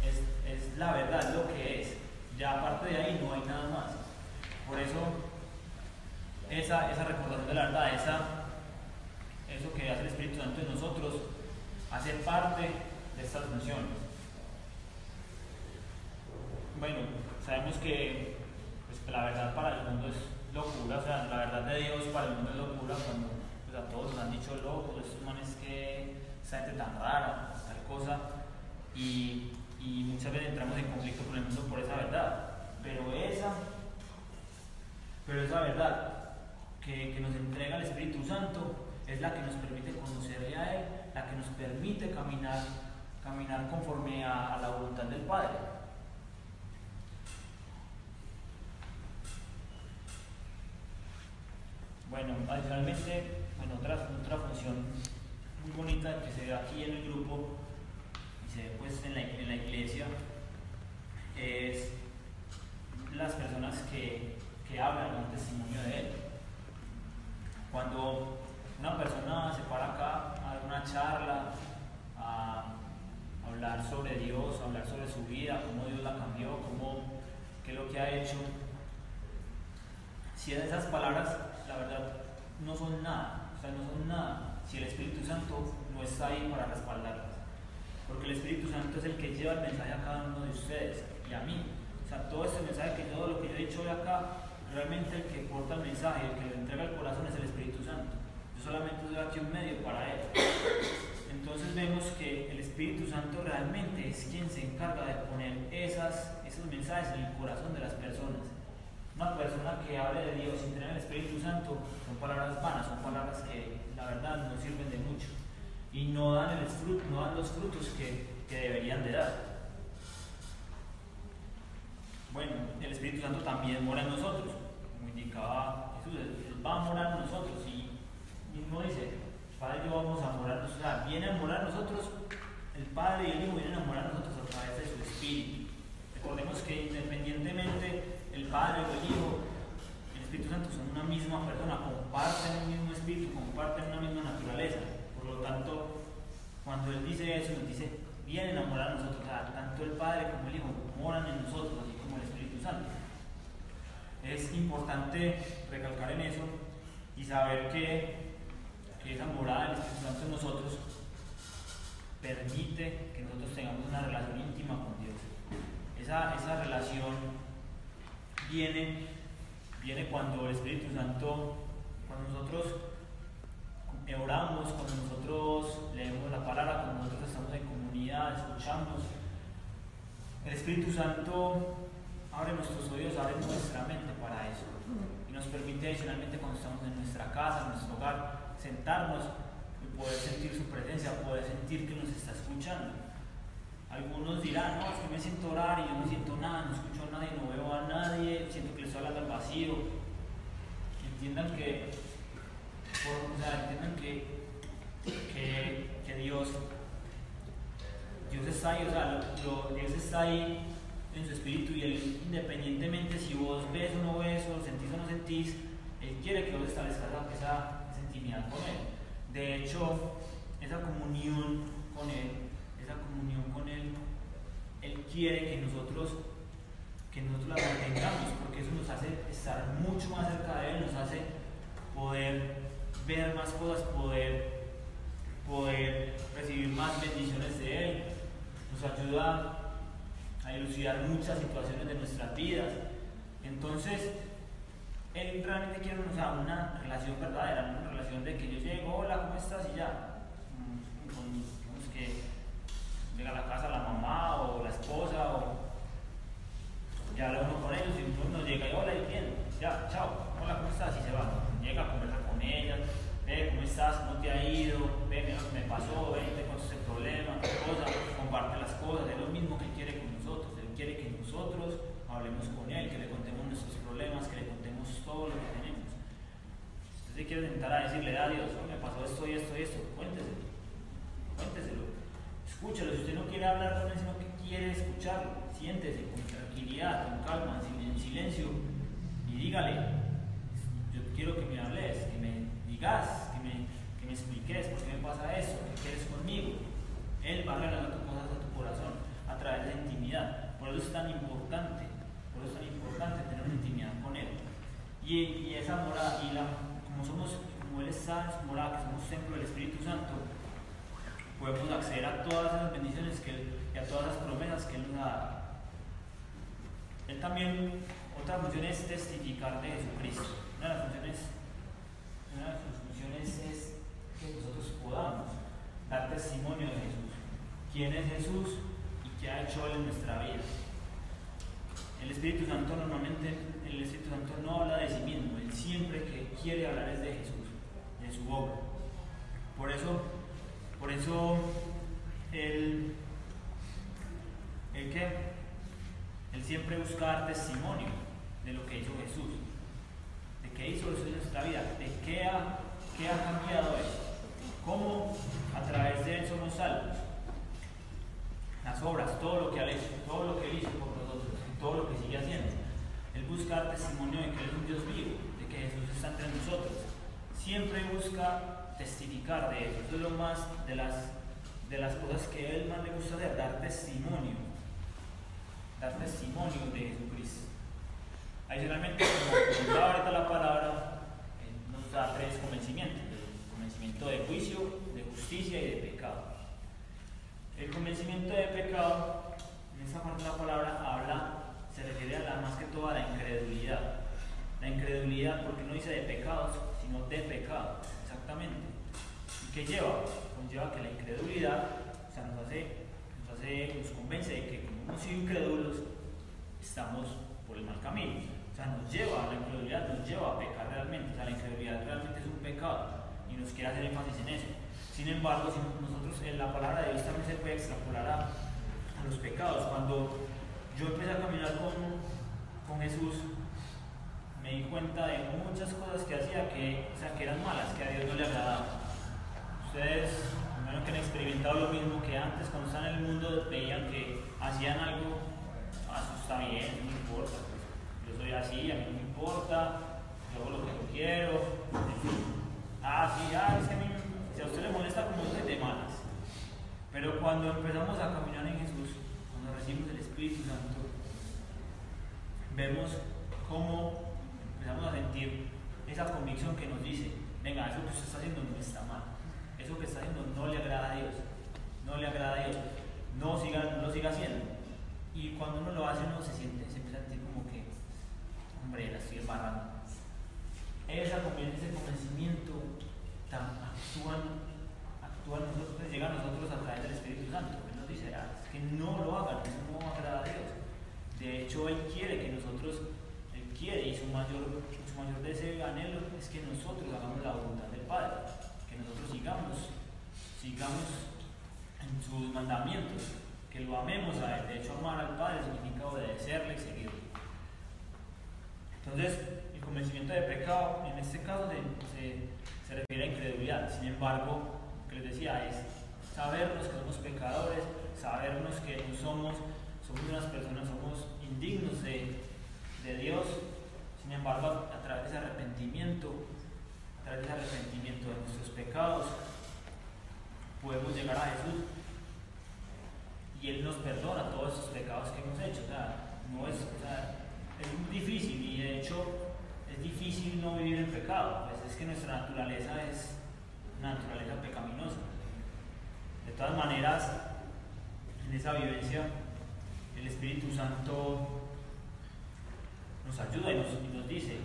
es, es la verdad, lo que es. Ya aparte de ahí no hay nada más. Por eso, esa, esa recordación de la verdad, esa, eso que hace el Espíritu Santo en nosotros, hace parte de estas funciones. Bueno, sabemos que pues, la verdad para el mundo es locura, o sea, la verdad de Dios para el mundo es locura cuando pues, a todos nos han dicho locos, estos manes que esa gente tan rara, tal cosa, y, y muchas veces entramos en conflicto con el mundo por esa verdad. Pero esa pero esa verdad que, que nos entrega el Espíritu Santo es la que nos permite conocerle a Él, la que nos permite caminar, caminar conforme a, la voluntad del Padre. Bueno, adicionalmente, bueno, otra, otra función muy bonita que se ve aquí en el grupo y se ve pues en la, en la iglesia es las personas que que hablan un testimonio de Él. Cuando una persona se para acá a dar una charla, a hablar sobre Dios, a hablar sobre su vida, cómo Dios la cambió, cómo, qué es lo que ha hecho, si esas palabras, la verdad, no son nada, o sea, no son nada, si el Espíritu Santo no está ahí para respaldarlas. Porque el Espíritu Santo es el que lleva el mensaje a cada uno de ustedes y a mí. O sea, todo este mensaje que todo lo que yo he dicho hoy acá realmente el que porta el mensaje, el que lo entrega al corazón es el Espíritu Santo. Yo solamente soy aquí un medio para él. Entonces vemos que el Espíritu Santo realmente es quien se encarga de poner esas, esos mensajes en el corazón de las personas. Una persona que hable de Dios sin tener el Espíritu Santo son palabras vanas, son palabras que la verdad no sirven de mucho y no dan, el fruto, no dan los frutos que, que deberían de dar. Bueno, el Espíritu Santo también mora en nosotros Jesús, Él va a morar en nosotros y mismo dice, Padre yo vamos a morar o sea, viene a morar nosotros, el Padre y el Hijo vienen a morar nosotros a través de su Espíritu. Recordemos que independientemente Padre o el Hijo, el Espíritu Santo son una misma persona, comparten un mismo Espíritu, comparten una misma naturaleza. Por lo tanto, cuando Él dice eso, nos dice, vienen a morar en nosotros, o sea, tanto el Padre como el Hijo moran en nosotros, así como el Espíritu Santo. Es importante recalcar en eso y saber que, esa morada del Espíritu Santo en nosotros permite que nosotros tengamos una relación íntima con Dios. Esa, esa relación viene, viene cuando el Espíritu Santo, cuando nosotros oramos, cuando nosotros leemos la palabra, cuando nosotros estamos en comunidad, escuchamos. El Espíritu Santo abre nuestros oídos, abre nuestra mente para eso. Y nos permite adicionalmente cuando estamos en nuestra casa, en nuestro hogar, sentarnos y poder sentir su presencia, poder sentir que nos está escuchando. Algunos dirán, no, es que me siento orar y yo no siento nada, no escucho a nadie, no veo a nadie, siento que le estoy hablando al vacío. Entiendan que, o sea, entiendan que, que, que Dios, Dios está ahí, o sea, Dios está ahí en su espíritu y Él, independientemente si vos ves o no ves, o sentís o no sentís, Él quiere que vos establezcas esa intimidad con Él. De hecho, esa comunión con Él comunión con Él, Él quiere que nosotros, que nosotros la mantengamos, porque eso nos hace estar mucho más cerca de Él, nos hace poder ver más cosas, poder, poder recibir más bendiciones de Él, nos ayuda a elucidar muchas situaciones de nuestras vidas. Entonces, Él realmente quiere una relación verdadera, una relación de que yo llego, hola, ¿cómo estás? y ya. Con, que llega a la casa la mamá o la esposa o ya habla uno con ellos y uno llega y hola y bien, ya, chao, hola, ¿cómo estás? Y se va, llega a conversar con ellas, ve cómo estás, cómo te ha ido, ve mira me pasó, ve te conoces el problema, qué cosa, comparte las cosas, es lo mismo que quiere con nosotros, él quiere que nosotros hablemos con él, que le contemos nuestros problemas, que le contemos todo lo que tenemos. Si usted quiere sentar a decirle a Dios, me pasó esto y esto y esto, cuénteselo, cuénteselo escúchalo. Si usted no quiere hablar con él, sino que quiere escucharlo, siéntese con tranquilidad, con calma, en silencio y dígale, yo quiero que me hables, que me digas, que me, que me expliques por qué me pasa eso, qué quieres conmigo. Él va a regalar cosas a tu corazón a través de la intimidad. Por eso es tan importante, por eso es tan importante tener una intimidad con Él. Y, y esa morada, y la, como somos, como Él está en su morada, que somos templo del Espíritu Santo, podemos acceder a todas esas bendiciones que y a todas las promesas que Él nos ha dado. Él también, otra función es testificar de Jesucristo. Una de las funciones, una de sus funciones es que nosotros podamos dar testimonio de Jesús. ¿Quién es Jesús y qué ha hecho Él en nuestra vida? El Espíritu Santo normalmente, el Espíritu Santo no habla de sí mismo, Él siempre que quiere hablar es de Jesús, de su obra. Por eso por eso, él, el que él siempre busca dar testimonio de lo que hizo Jesús, de qué hizo Jesús en nuestra vida, de qué ha, qué ha cambiado él, cómo a través de él somos salvos. Las obras, todo lo que él hecho, todo lo que él hizo por nosotros, todo lo que sigue haciendo. Él busca dar testimonio de que él es un Dios vivo, de que Jesús está entre nosotros. Siempre busca testificar de eso. Eso es lo más de las, de las cosas que a él más le gusta hacer, dar testimonio. Dar testimonio de Jesucristo. Adicionalmente, como da ahorita la palabra, nos da tres convencimientos. El convencimiento de juicio, de justicia y de pecado. El convencimiento de pecado, en esa parte de la palabra, habla, se refiere a la, más que todo a la incredulidad. La incredulidad, porque no dice de pecados, sino de pecado, exactamente. ¿Qué lleva? Conlleva que la incredulidad o sea, nos, hace, nos, hace, nos convence de que como hemos sido incrédulos, estamos por el mal camino. O sea, nos lleva, la incredulidad nos lleva a pecar realmente. O sea, la incredulidad realmente es un pecado y nos quiere hacer énfasis en eso. Sin embargo, si nosotros en la palabra de Dios también se puede extrapolar a, a los pecados. Cuando yo empecé a caminar con, con Jesús, me di cuenta de muchas cosas que hacía que, o sea, que eran malas, que a Dios no le agradaban. Ustedes, menos que han experimentado lo mismo que antes, cuando están en el mundo, veían que hacían algo, ah, eso está bien, no importa, pues, yo soy así, a mí no me importa, yo hago lo que yo quiero, en fin. Ah, sí, ah, es que a mí, si a usted le molesta como es de malas. Pero cuando empezamos a caminar en Jesús, cuando recibimos el Espíritu Santo, vemos cómo empezamos a sentir esa convicción que nos dice, venga, eso que usted está haciendo no está mal eso que está haciendo no le agrada a Dios, no le agrada a Dios, no, siga, no lo siga haciendo. Y cuando uno lo hace, uno se siente, se empieza a sentir como que, hombre, la estoy embarrando. Esa, ese convencimiento tan actúan, actúan nosotros, llega a nosotros a través del Espíritu Santo. Él nos dice, ah, que no lo hagan, eso no agrada a Dios. De hecho, Él quiere que nosotros, quiere, y su mayor, su mayor deseo y anhelo es que nosotros hagamos la voluntad del Padre nosotros sigamos, sigamos en sus mandamientos. que lo amemos a Él. De hecho, amar al Padre significa obedecerle y seguirle. Entonces, el convencimiento de pecado, en este caso, se, se refiere a incredulidad. Sin embargo, lo que les decía es sabernos que somos pecadores, sabernos que no somos, somos unas personas, somos indignos de, de Dios. Sin embargo, a través de ese arrepentimiento, a través de ese arrepentimiento de nuestros pecados, podemos llegar a Jesús y Él nos perdona todos esos pecados que hemos hecho. O sea, no es, o sea, es difícil y de hecho es difícil no vivir en pecado. Pues es que nuestra naturaleza es una naturaleza pecaminosa. De todas maneras, en esa vivencia, el Espíritu Santo nos ayuda y nos, dice,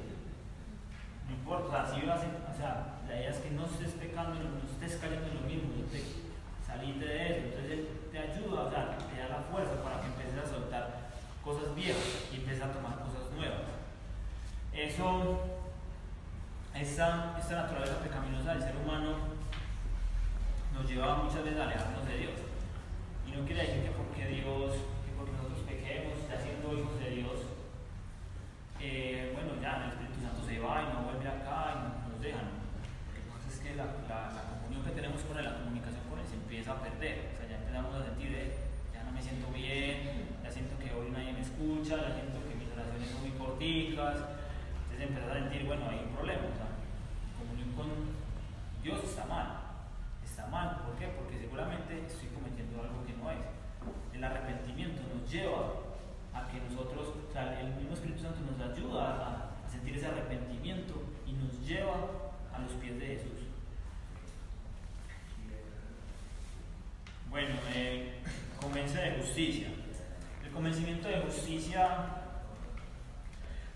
no importa, si vas, o sea, la idea es que no estés pecando, no estés cayendo en lo mismo, no de eso. Entonces Él te ayuda, o sea, te da la fuerza para que empieces a soltar cosas viejas y empieces a tomar cosas nuevas. Eso, esta, esta naturaleza pecaminosa del ser humano nos lleva muchas veces a alejarnos de Dios. Y no quiere decir que porque Dios, que porque nosotros pequemos, ya siendo hijos de Dios, eh, bueno, ya el Espíritu Santo se va y no vuelve acá y nos dejan. Lo que pasa es que la, la, la, comunión que tenemos con Él, la comunicación con Él se empieza a perder. O sea, ya empezamos a sentir, eh, ya no me siento bien, ya siento que hoy nadie me escucha, ya siento que mis oraciones son muy corticas. Entonces empezar a sentir, bueno, hay un problema. O sea, comunión con Dios está mal está mal. ¿Por qué? Porque seguramente estoy cometiendo algo que no es. El arrepentimiento nos lleva a que nosotros, o sea, el mismo Espíritu Santo nos ayuda a, sentir ese arrepentimiento y nos lleva a los pies de Jesús. Bueno, eh, convence de justicia. El convencimiento de justicia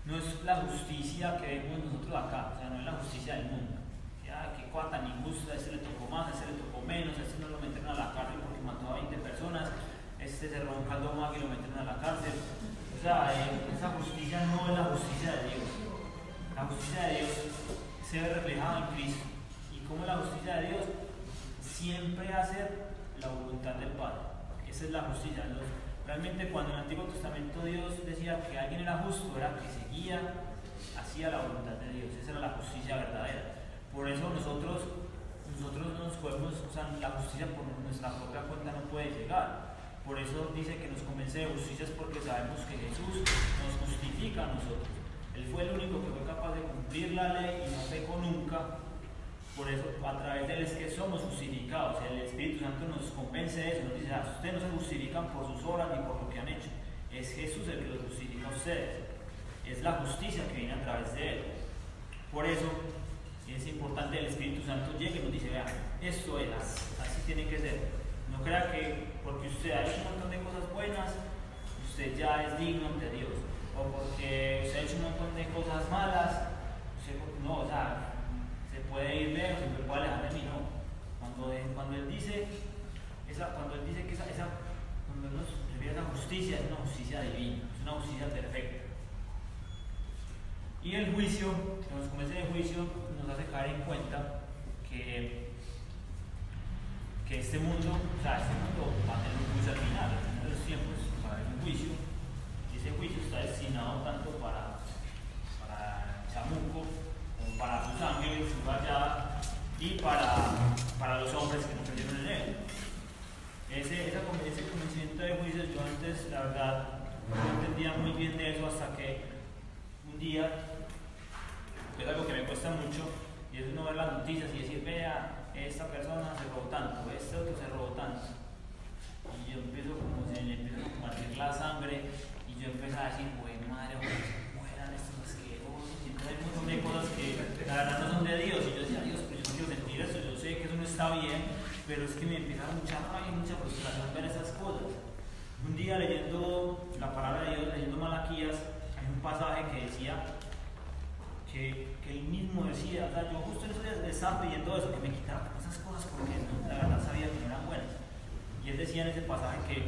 no es la justicia que vemos nosotros acá, o sea, no es la justicia del mundo que cuánta ni gusta, a este le tocó más, a este le tocó menos, a este no lo metieron a la cárcel porque mató a 20 personas, este se robó un caldo más y lo metieron a la cárcel. O sea, eh, esa justicia no es la justicia de Dios. La justicia de Dios se ve reflejada en Cristo. ¿Y cómo es la justicia de Dios? Siempre hacer la voluntad del Padre. Esa es la justicia. realmente cuando en el Antiguo Testamento Dios decía que alguien era justo, era que seguía, hacía la voluntad de Dios. Esa era la justicia verdadera. Por eso nosotros, nosotros no nos podemos, o sea, la justicia por nuestra propia cuenta no puede llegar. Por eso dice que nos convence de justicia es porque sabemos que Jesús nos justifica a nosotros. Él fue el único que fue capaz de cumplir la ley y no pecó nunca. Por eso a través de él es que somos justificados. El Espíritu Santo nos convence de eso. Nos dice, ah, ustedes no se justifican por sus obras ni por lo que han hecho. Es Jesús el que los justifica a ustedes. Es la justicia que viene a través de él. Por eso es importante el Espíritu Santo llegue y nos dice, vea, esto es, así tiene que ser. Que porque usted ha hecho un montón de cosas buenas, usted ya es digno ante Dios. O porque usted ha hecho un montón de cosas malas, usted, no, o sea, se puede ir lejos, se puede alejar de mí, no. Cuando, cuando Él dice, esa, cuando Él dice que esa, cuando Él nos refiere a esa justicia, es una justicia divina, es una justicia perfecta. Y el juicio, que nos convence de juicio, nos hace caer en cuenta que, que este mundo, o sea, este mundo va a tener un juicio al final, al final de los tiempos va a haber un juicio, y ese juicio está destinado tanto para, para Chamuco, como para sus ángeles, su rayada, y para, para los hombres que no creyeron en él. Ese, ese convencimiento de juicio, yo antes, la verdad, no entendía muy bien de eso hasta que un día es algo que me cuesta mucho, y es uno ver las noticias y decir, vea, esta persona se robó tanto, este otro se robó tanto. Y yo empiezo como se le empieza a compartir la sangre, y yo empiezo a decir, güey, madre, mueran estos asquerosos, y entonces hay un montón de cosas que la verdad no son de Dios, y yo decía, Dios, pero yo no quiero sentir eso, yo sé que eso no está bien, pero es que me empieza mucha rabia y mucha frustración ver esas cosas. Un día leyendo la palabra de Dios, leyendo Malaquías, hay un pasaje que decía que, que, él mismo decía, o sea, yo justo en esos días le estaba pidiendo eso, que me quitara esas cosas porque la verdad sabía que no eran buenas. Y él decía en ese pasaje que,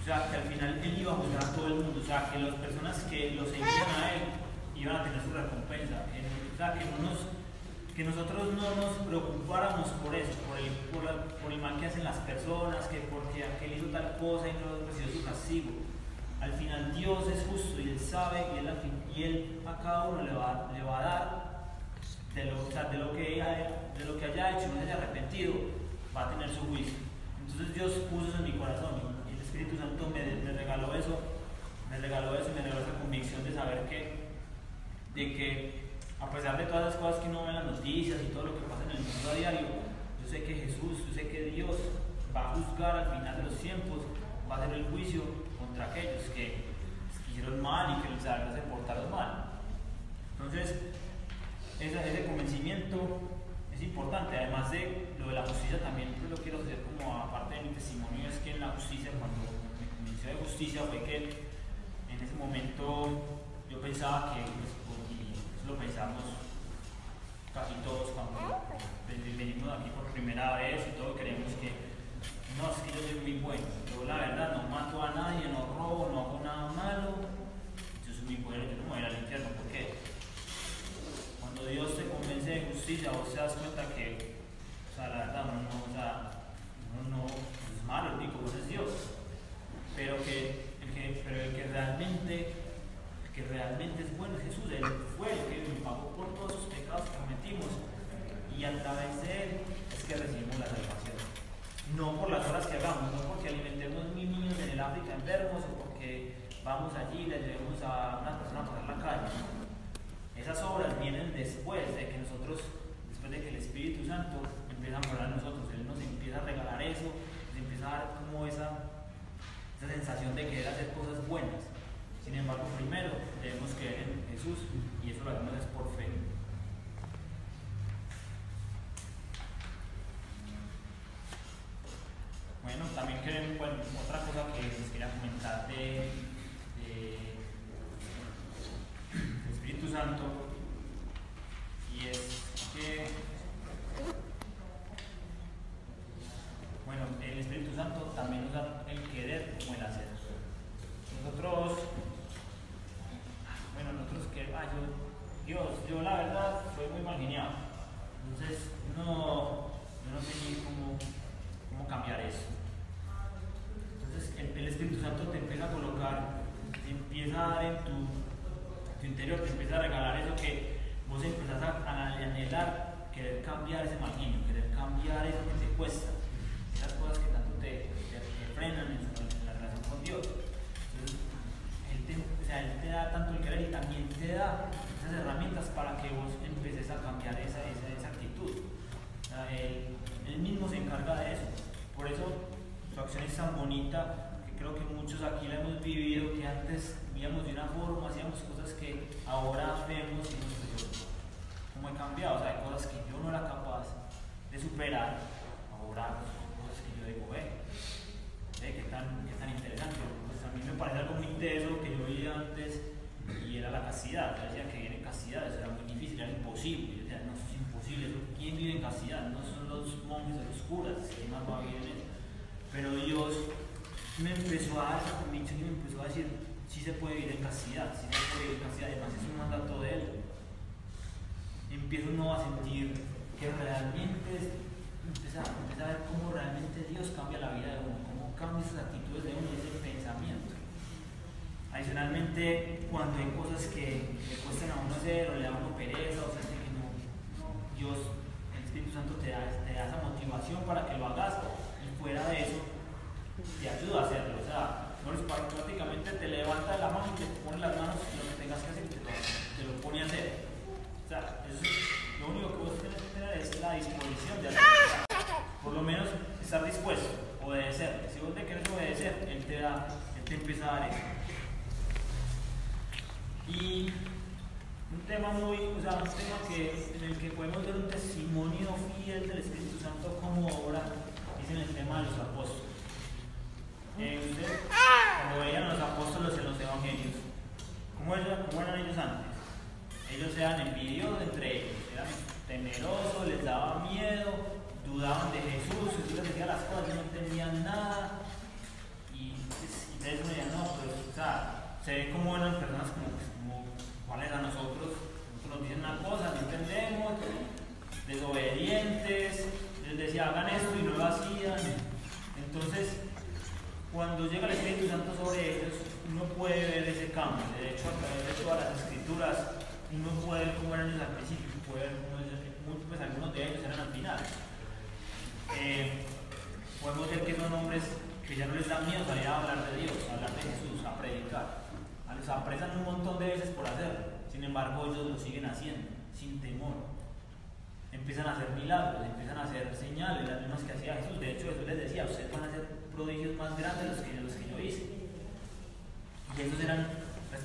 o sea, que al final él iba a juzgar a todo el mundo, o sea, que las personas que lo seguían a él iban a tener su recompensa, que, o sea, que no nos, que nosotros no nos preocupáramos por eso, por el, por, el mal que hacen las personas, que porque aquel hizo tal cosa y no recibió su castigo. Al final Dios es justo y Él sabe y Él, y él a cada uno le va, le va a dar de lo, de, lo que de lo que haya hecho, no se haya arrepentido, va a tener su juicio. Entonces Dios puso eso en mi corazón y el Espíritu Santo me, me regaló eso, me regaló eso y me regaló esa convicción de saber que, de que a pesar de todas las cosas que uno ve en las noticias y todo lo que pasa en el mundo a diario, yo sé que Jesús, yo sé que Dios va a juzgar al final de los tiempos, va a hacer el juicio contra aquellos que hicieron mal y que les se portaron mal. Entonces, ese, convencimiento es importante, además de lo de la justicia también, pues lo quiero hacer como aparte de mi testimonio, es que en la justicia, cuando me convenció de justicia, fue que en ese momento yo pensaba que pues, lo pensamos casi todos cuando venimos aquí por primera vez y todos creemos que no, es que yo soy muy bueno. Yo la verdad no mato a nadie, no robo, no hago nada malo. Yo soy muy bueno, yo no me voy a ir al infierno. porque Cuando Dios te convence de justicia, vos te das cuenta que, o sea, la verdad, uno no, o sea, uno no es malo, el único es Dios. Pero que, que, pero el que realmente que realmente es bueno es Jesús. Él fue el que pagó por todos los pecados que cometimos. Y a través de Él es que recibimos la salvación. No por las horas que hagamos, no porque alimentemos mil niños en el África enfermos o porque vamos allí y le llevemos a una persona a pasar la calle. Esas obras vienen después de que nosotros, después de que el Espíritu Santo empieza a morar en nosotros. Él nos empieza a regalar eso, nos empieza a dar como esa, esa de querer hacer cosas buenas. Sin embargo, primero debemos creer en Jesús y eso lo hacemos es por fe. Bueno, también queremos, bueno, otra cosa que les quería comentar de, de, Espíritu Santo y es que bueno, el Espíritu Santo también nos da el querer como el hacer. Nosotros bueno, nosotros que, ah, yo, Dios, yo la verdad soy muy mal Entonces, no, yo no sé ni cómo, cómo cambiar eso. Entonces, el, Espíritu Santo te empieza a colocar, te empieza a dar en tu, interior, te empieza a regalar eso que vos empezás a, anhelar, querer cambiar ese mal querer cambiar eso que te cuesta, esas cosas que tanto te, frenan en, la relación con Dios o sea, Él te da tanto el querer y también te da esas herramientas para que vos empeces a cambiar esa, esa, actitud. él, mismo se encarga de eso. Por eso su acción es tan bonita que creo que muchos aquí la hemos vivido, que antes vivíamos de una forma, hacíamos cosas que ahora vemos y nos cómo he cambiado, o sea, hay cosas que yo no era capaz de superar, ahora yo digo, qué tan, interesante a mí me parece algo muy intenso que yo veía antes y era la castidad. Yo decía que viene en castidad, eso era muy difícil, era imposible. Yo decía, no, eso es imposible. ¿Quién vive en castidad? No son los monjes o los curas, ¿quién más va a eso? Pero Dios me empezó a dar y me empezó a decir, sí se puede vivir en castidad, sí se puede vivir en castidad, además es un mandato de Él. Empiezo uno a sentir que realmente, empieza, empieza a ver cómo realmente Dios cambia la vida de uno, cómo cambia esas actitudes de uno y ese Adicionalmente, cuando hay cosas que le cuestan a uno hacer o le da a uno pereza o sea que no, Dios, el Espíritu Santo te da, te da esa motivación para que lo hagas y fuera de eso te ayuda a hacerlo. O sea, prácticamente te levanta la mano y te pone las manos y lo que tengas que hacer te lo, te lo pone a hacer. O sea, eso es, lo único que vos tener es la disposición de hacerlo. Por lo menos estar dispuesto, obedecer. Si vos le quieres obedecer, Él te da, Él te empieza a dar eso. Y un tema muy, o sea, un tema que, en el que podemos ver un testimonio fiel del Espíritu Santo como obra, es en el tema de los apóstoles. Eh, usted, cuando veían los apóstoles en los evangelios, ¿cómo eran, ¿cómo eran ellos antes? Ellos eran envidiosos entre ellos, eran temeroso, les daba miedo, dudaban de Jesús, Jesús les decía las cosas, no entendían nada. Y, pues, y me decían, no, pues, o sea, se ve como eran personas como, como cuáles a nosotros, nosotros nos dicen una cosa, no entendemos, desobedientes, les decía hagan esto y no lo hacían. Entonces, cuando llega el Espíritu Santo sobre ellos, uno puede ver ese cambio. De hecho, a través de todas las escrituras, uno puede ver cómo eran ellos al principio, puede ver pues algunos de ellos eran al final. Eh, podemos ver que son hombres que ya no les da miedo salir a hablar de Dios, a hablar de Jesús, a predicar. Les apresan un montón de veces por hacerlo, sin embargo ellos lo siguen haciendo, sin temor. Empiezan a hacer milagros, empiezan a hacer señales, las mismas que hacía Jesús. De hecho, Jesús les decía, ustedes van a hacer prodigios más grandes de los que, los que yo hice. Y esos eran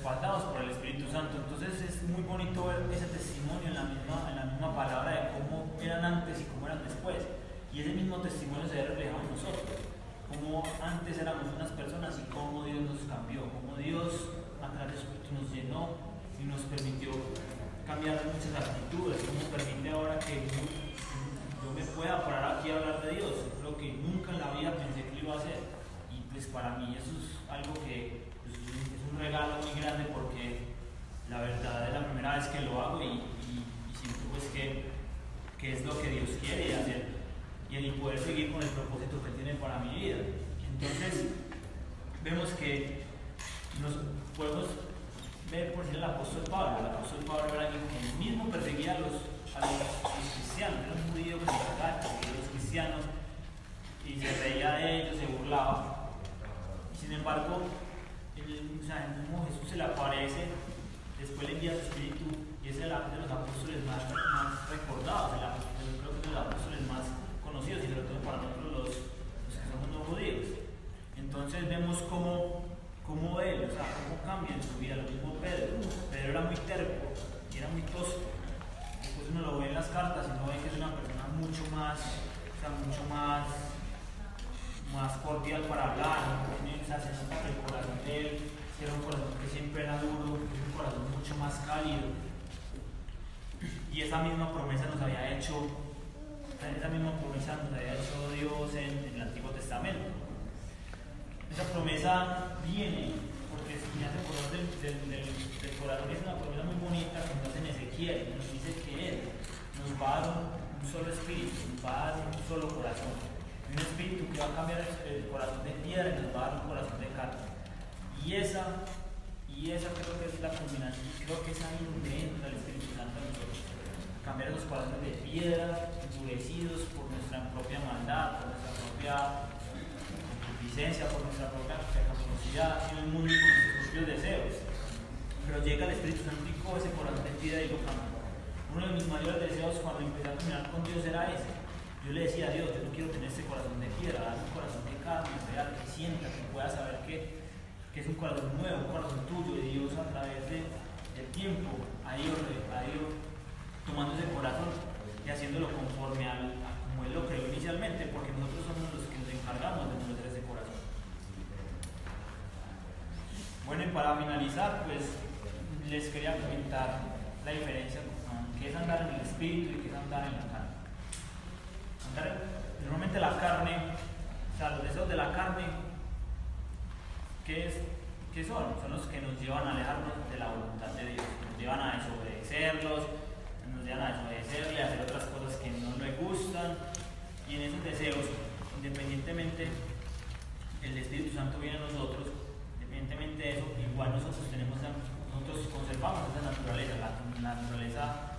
respaldados por el Espíritu Santo. Entonces es muy bonito ver ese testimonio en la misma, en la misma palabra de cómo eran antes y cómo eran después. Y ese mismo testimonio se ve reflejado en nosotros. Cómo antes éramos unas personas y cómo Dios nos cambió. Cómo Dios a través de Espíritu nos llenó y nos permitió cambiar muchas actitudes. Cómo permite ahora que yo me pueda parar aquí a hablar de Dios. Creo que nunca en la vida pensé que lo iba a hacer. Y pues para mí eso es algo que un regalo muy grande porque la verdad es la primera vez que lo hago y, siento pues que, que, es lo que Dios quiere hacer y el poder seguir con el propósito que tiene para mi vida. Entonces vemos que nos podemos ver por si el apóstol Pablo. El apóstol Pablo era alguien que mismo perseguía a los a los, cristianos, era un judío que se los cristianos y se reía de ellos, se burlaba. Sin embargo, o sea, mismo Jesús se le aparece, después le envía su espíritu y es el de los apóstoles más, más recordados, el, creo que es de los apóstoles más conocidos y sobre todo para nosotros los, los que somos no judíos. Entonces vemos cómo, cómo él, o sea, cómo cambia en su vida, lo mismo Pedro. Pedro era muy terco y era muy tosco uno lo ve en las cartas y uno ve que es una persona mucho más, o sea, mucho más, más cordial para hablar, no tiene el corazón de él, era un corazón que siempre era duro, un corazón mucho más cálido. Y esa misma promesa nos había hecho, esa misma promesa nos había hecho Dios en, el Antiguo Testamento. Esa promesa viene, porque si me hace del, corazón, es una promesa muy bonita que nos hace en Ezequiel, nos dice que Él nos va a dar un, solo espíritu, nos va a dar un solo corazón. Un espíritu que va a cambiar el, corazón de piedra y nos va a dar un corazón de carne. Y esa, y esa creo que es la combinación, creo que es ahí donde entra el Espíritu Santo en nosotros. Cambiar los corazones de piedra, endurecidos por nuestra propia maldad, por nuestra propia concupiscencia, por nuestra propia pecaminosidad en el mundo por nuestros propios deseos. Pero llega el Espíritu Santo y coge ese corazón de piedra y lo cambia uno de mis mayores deseos cuando empecé a caminar con Dios era ese. Yo le decía a Dios, yo no quiero tener este corazón de piedra, dame un corazón de carne, real, que sienta, que pueda saber que, que, es un corazón nuevo, un corazón tuyo, y Dios a través de, del tiempo ha ido, ha ido tomando ese corazón y haciéndolo conforme al, a como Él lo creó inicialmente, porque nosotros somos los que nos encargamos de tener ese corazón. Bueno, y para finalizar, pues les quería comentar la diferencia que es andar en el espíritu y que es andar en la carne. normalmente la carne, o sea, los deseos de la carne, ¿qué, es, ¿qué son? Son los que nos llevan a alejarnos de la voluntad de Dios, nos llevan a desobedecerlos, nos llevan a desobedecerle, a hacer otras cosas que no le gustan, y en esos deseos, independientemente el Espíritu Santo viene a nosotros, independientemente de eso, igual nosotros tenemos, nosotros conservamos esa naturaleza, la naturaleza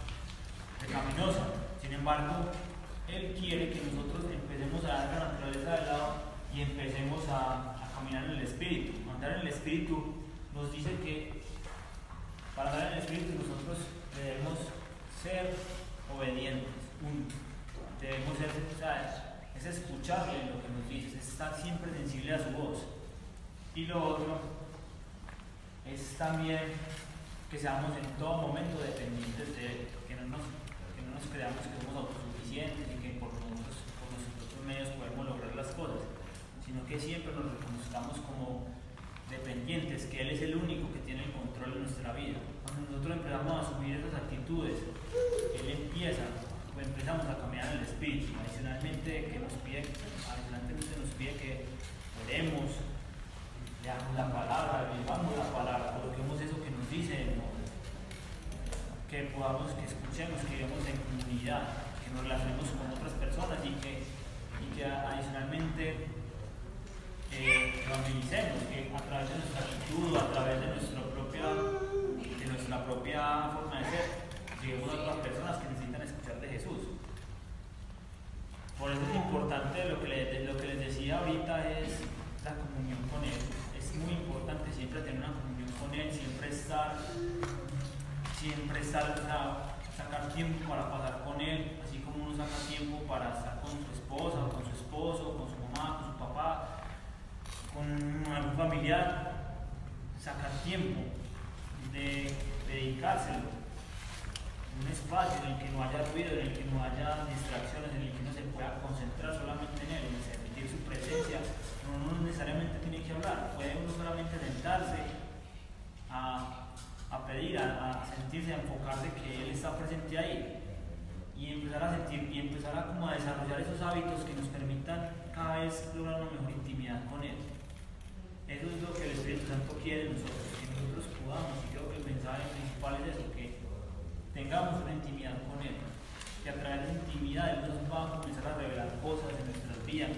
pecaminosa. Sin embargo, Él quiere que nosotros empecemos a dar la naturaleza de lado y empecemos a, caminar en el Espíritu. Andar en el Espíritu nos dice que para andar en el Espíritu nosotros debemos ser obedientes. Debemos ser, es escucharle lo que nos dice, es estar siempre sensible a su voz. Y lo otro es también que seamos en todo momento dependientes de Él, que no nos creamos que somos autosuficientes y que por, nosotros, por medios podemos lograr las cosas, sino que siempre nos reconozcamos como dependientes, que Él es el único que tiene el control de nuestra vida. Cuando nosotros empezamos a asumir esas actitudes, Él empieza o empezamos a caminar en el Espíritu. Adicionalmente, que nos pide, adicionalmente nos pide que oremos, leamos la palabra, vivamos la palabra, coloquemos eso que nos dice que podamos, que escuchemos, que vivamos en comunidad, que nos relacionemos con otras personas y que, y que adicionalmente eh, que a través de nuestra actitud, a través de, nuestra propia, de nuestra propia forma de ser, lleguemos a otras personas que necesitan escuchar de Jesús. Por eso es importante lo que, les, lo que les decía ahorita es la comunión con Él. Es muy importante siempre tener una comunión con Él, siempre estar, siempre sacar tiempo para pasar con Él, así como uno saca tiempo para estar con su esposa, o con su esposo, con su mamá, con su papá, con algún familiar, sacar tiempo de dedicárselo un espacio en el que no haya ruido, en el que no haya distracciones, en el que uno se pueda concentrar solamente en él, en sentir su presencia. No necesariamente tiene que hablar, puede uno solamente sentarse a, a pedir, a, a, sentirse, a enfocarse que él está presente ahí y empezar a sentir y empezar a, como a desarrollar esos hábitos que nos permitan cada vez lograr una mejor intimidad con él. Eso es lo que el Espíritu Santo quiere de nosotros, que nosotros podamos, y creo que el mensaje principal es eso, que tengamos una intimidad con Él. Que a través de intimidad Él nos va a comenzar a revelar cosas en nuestras vidas,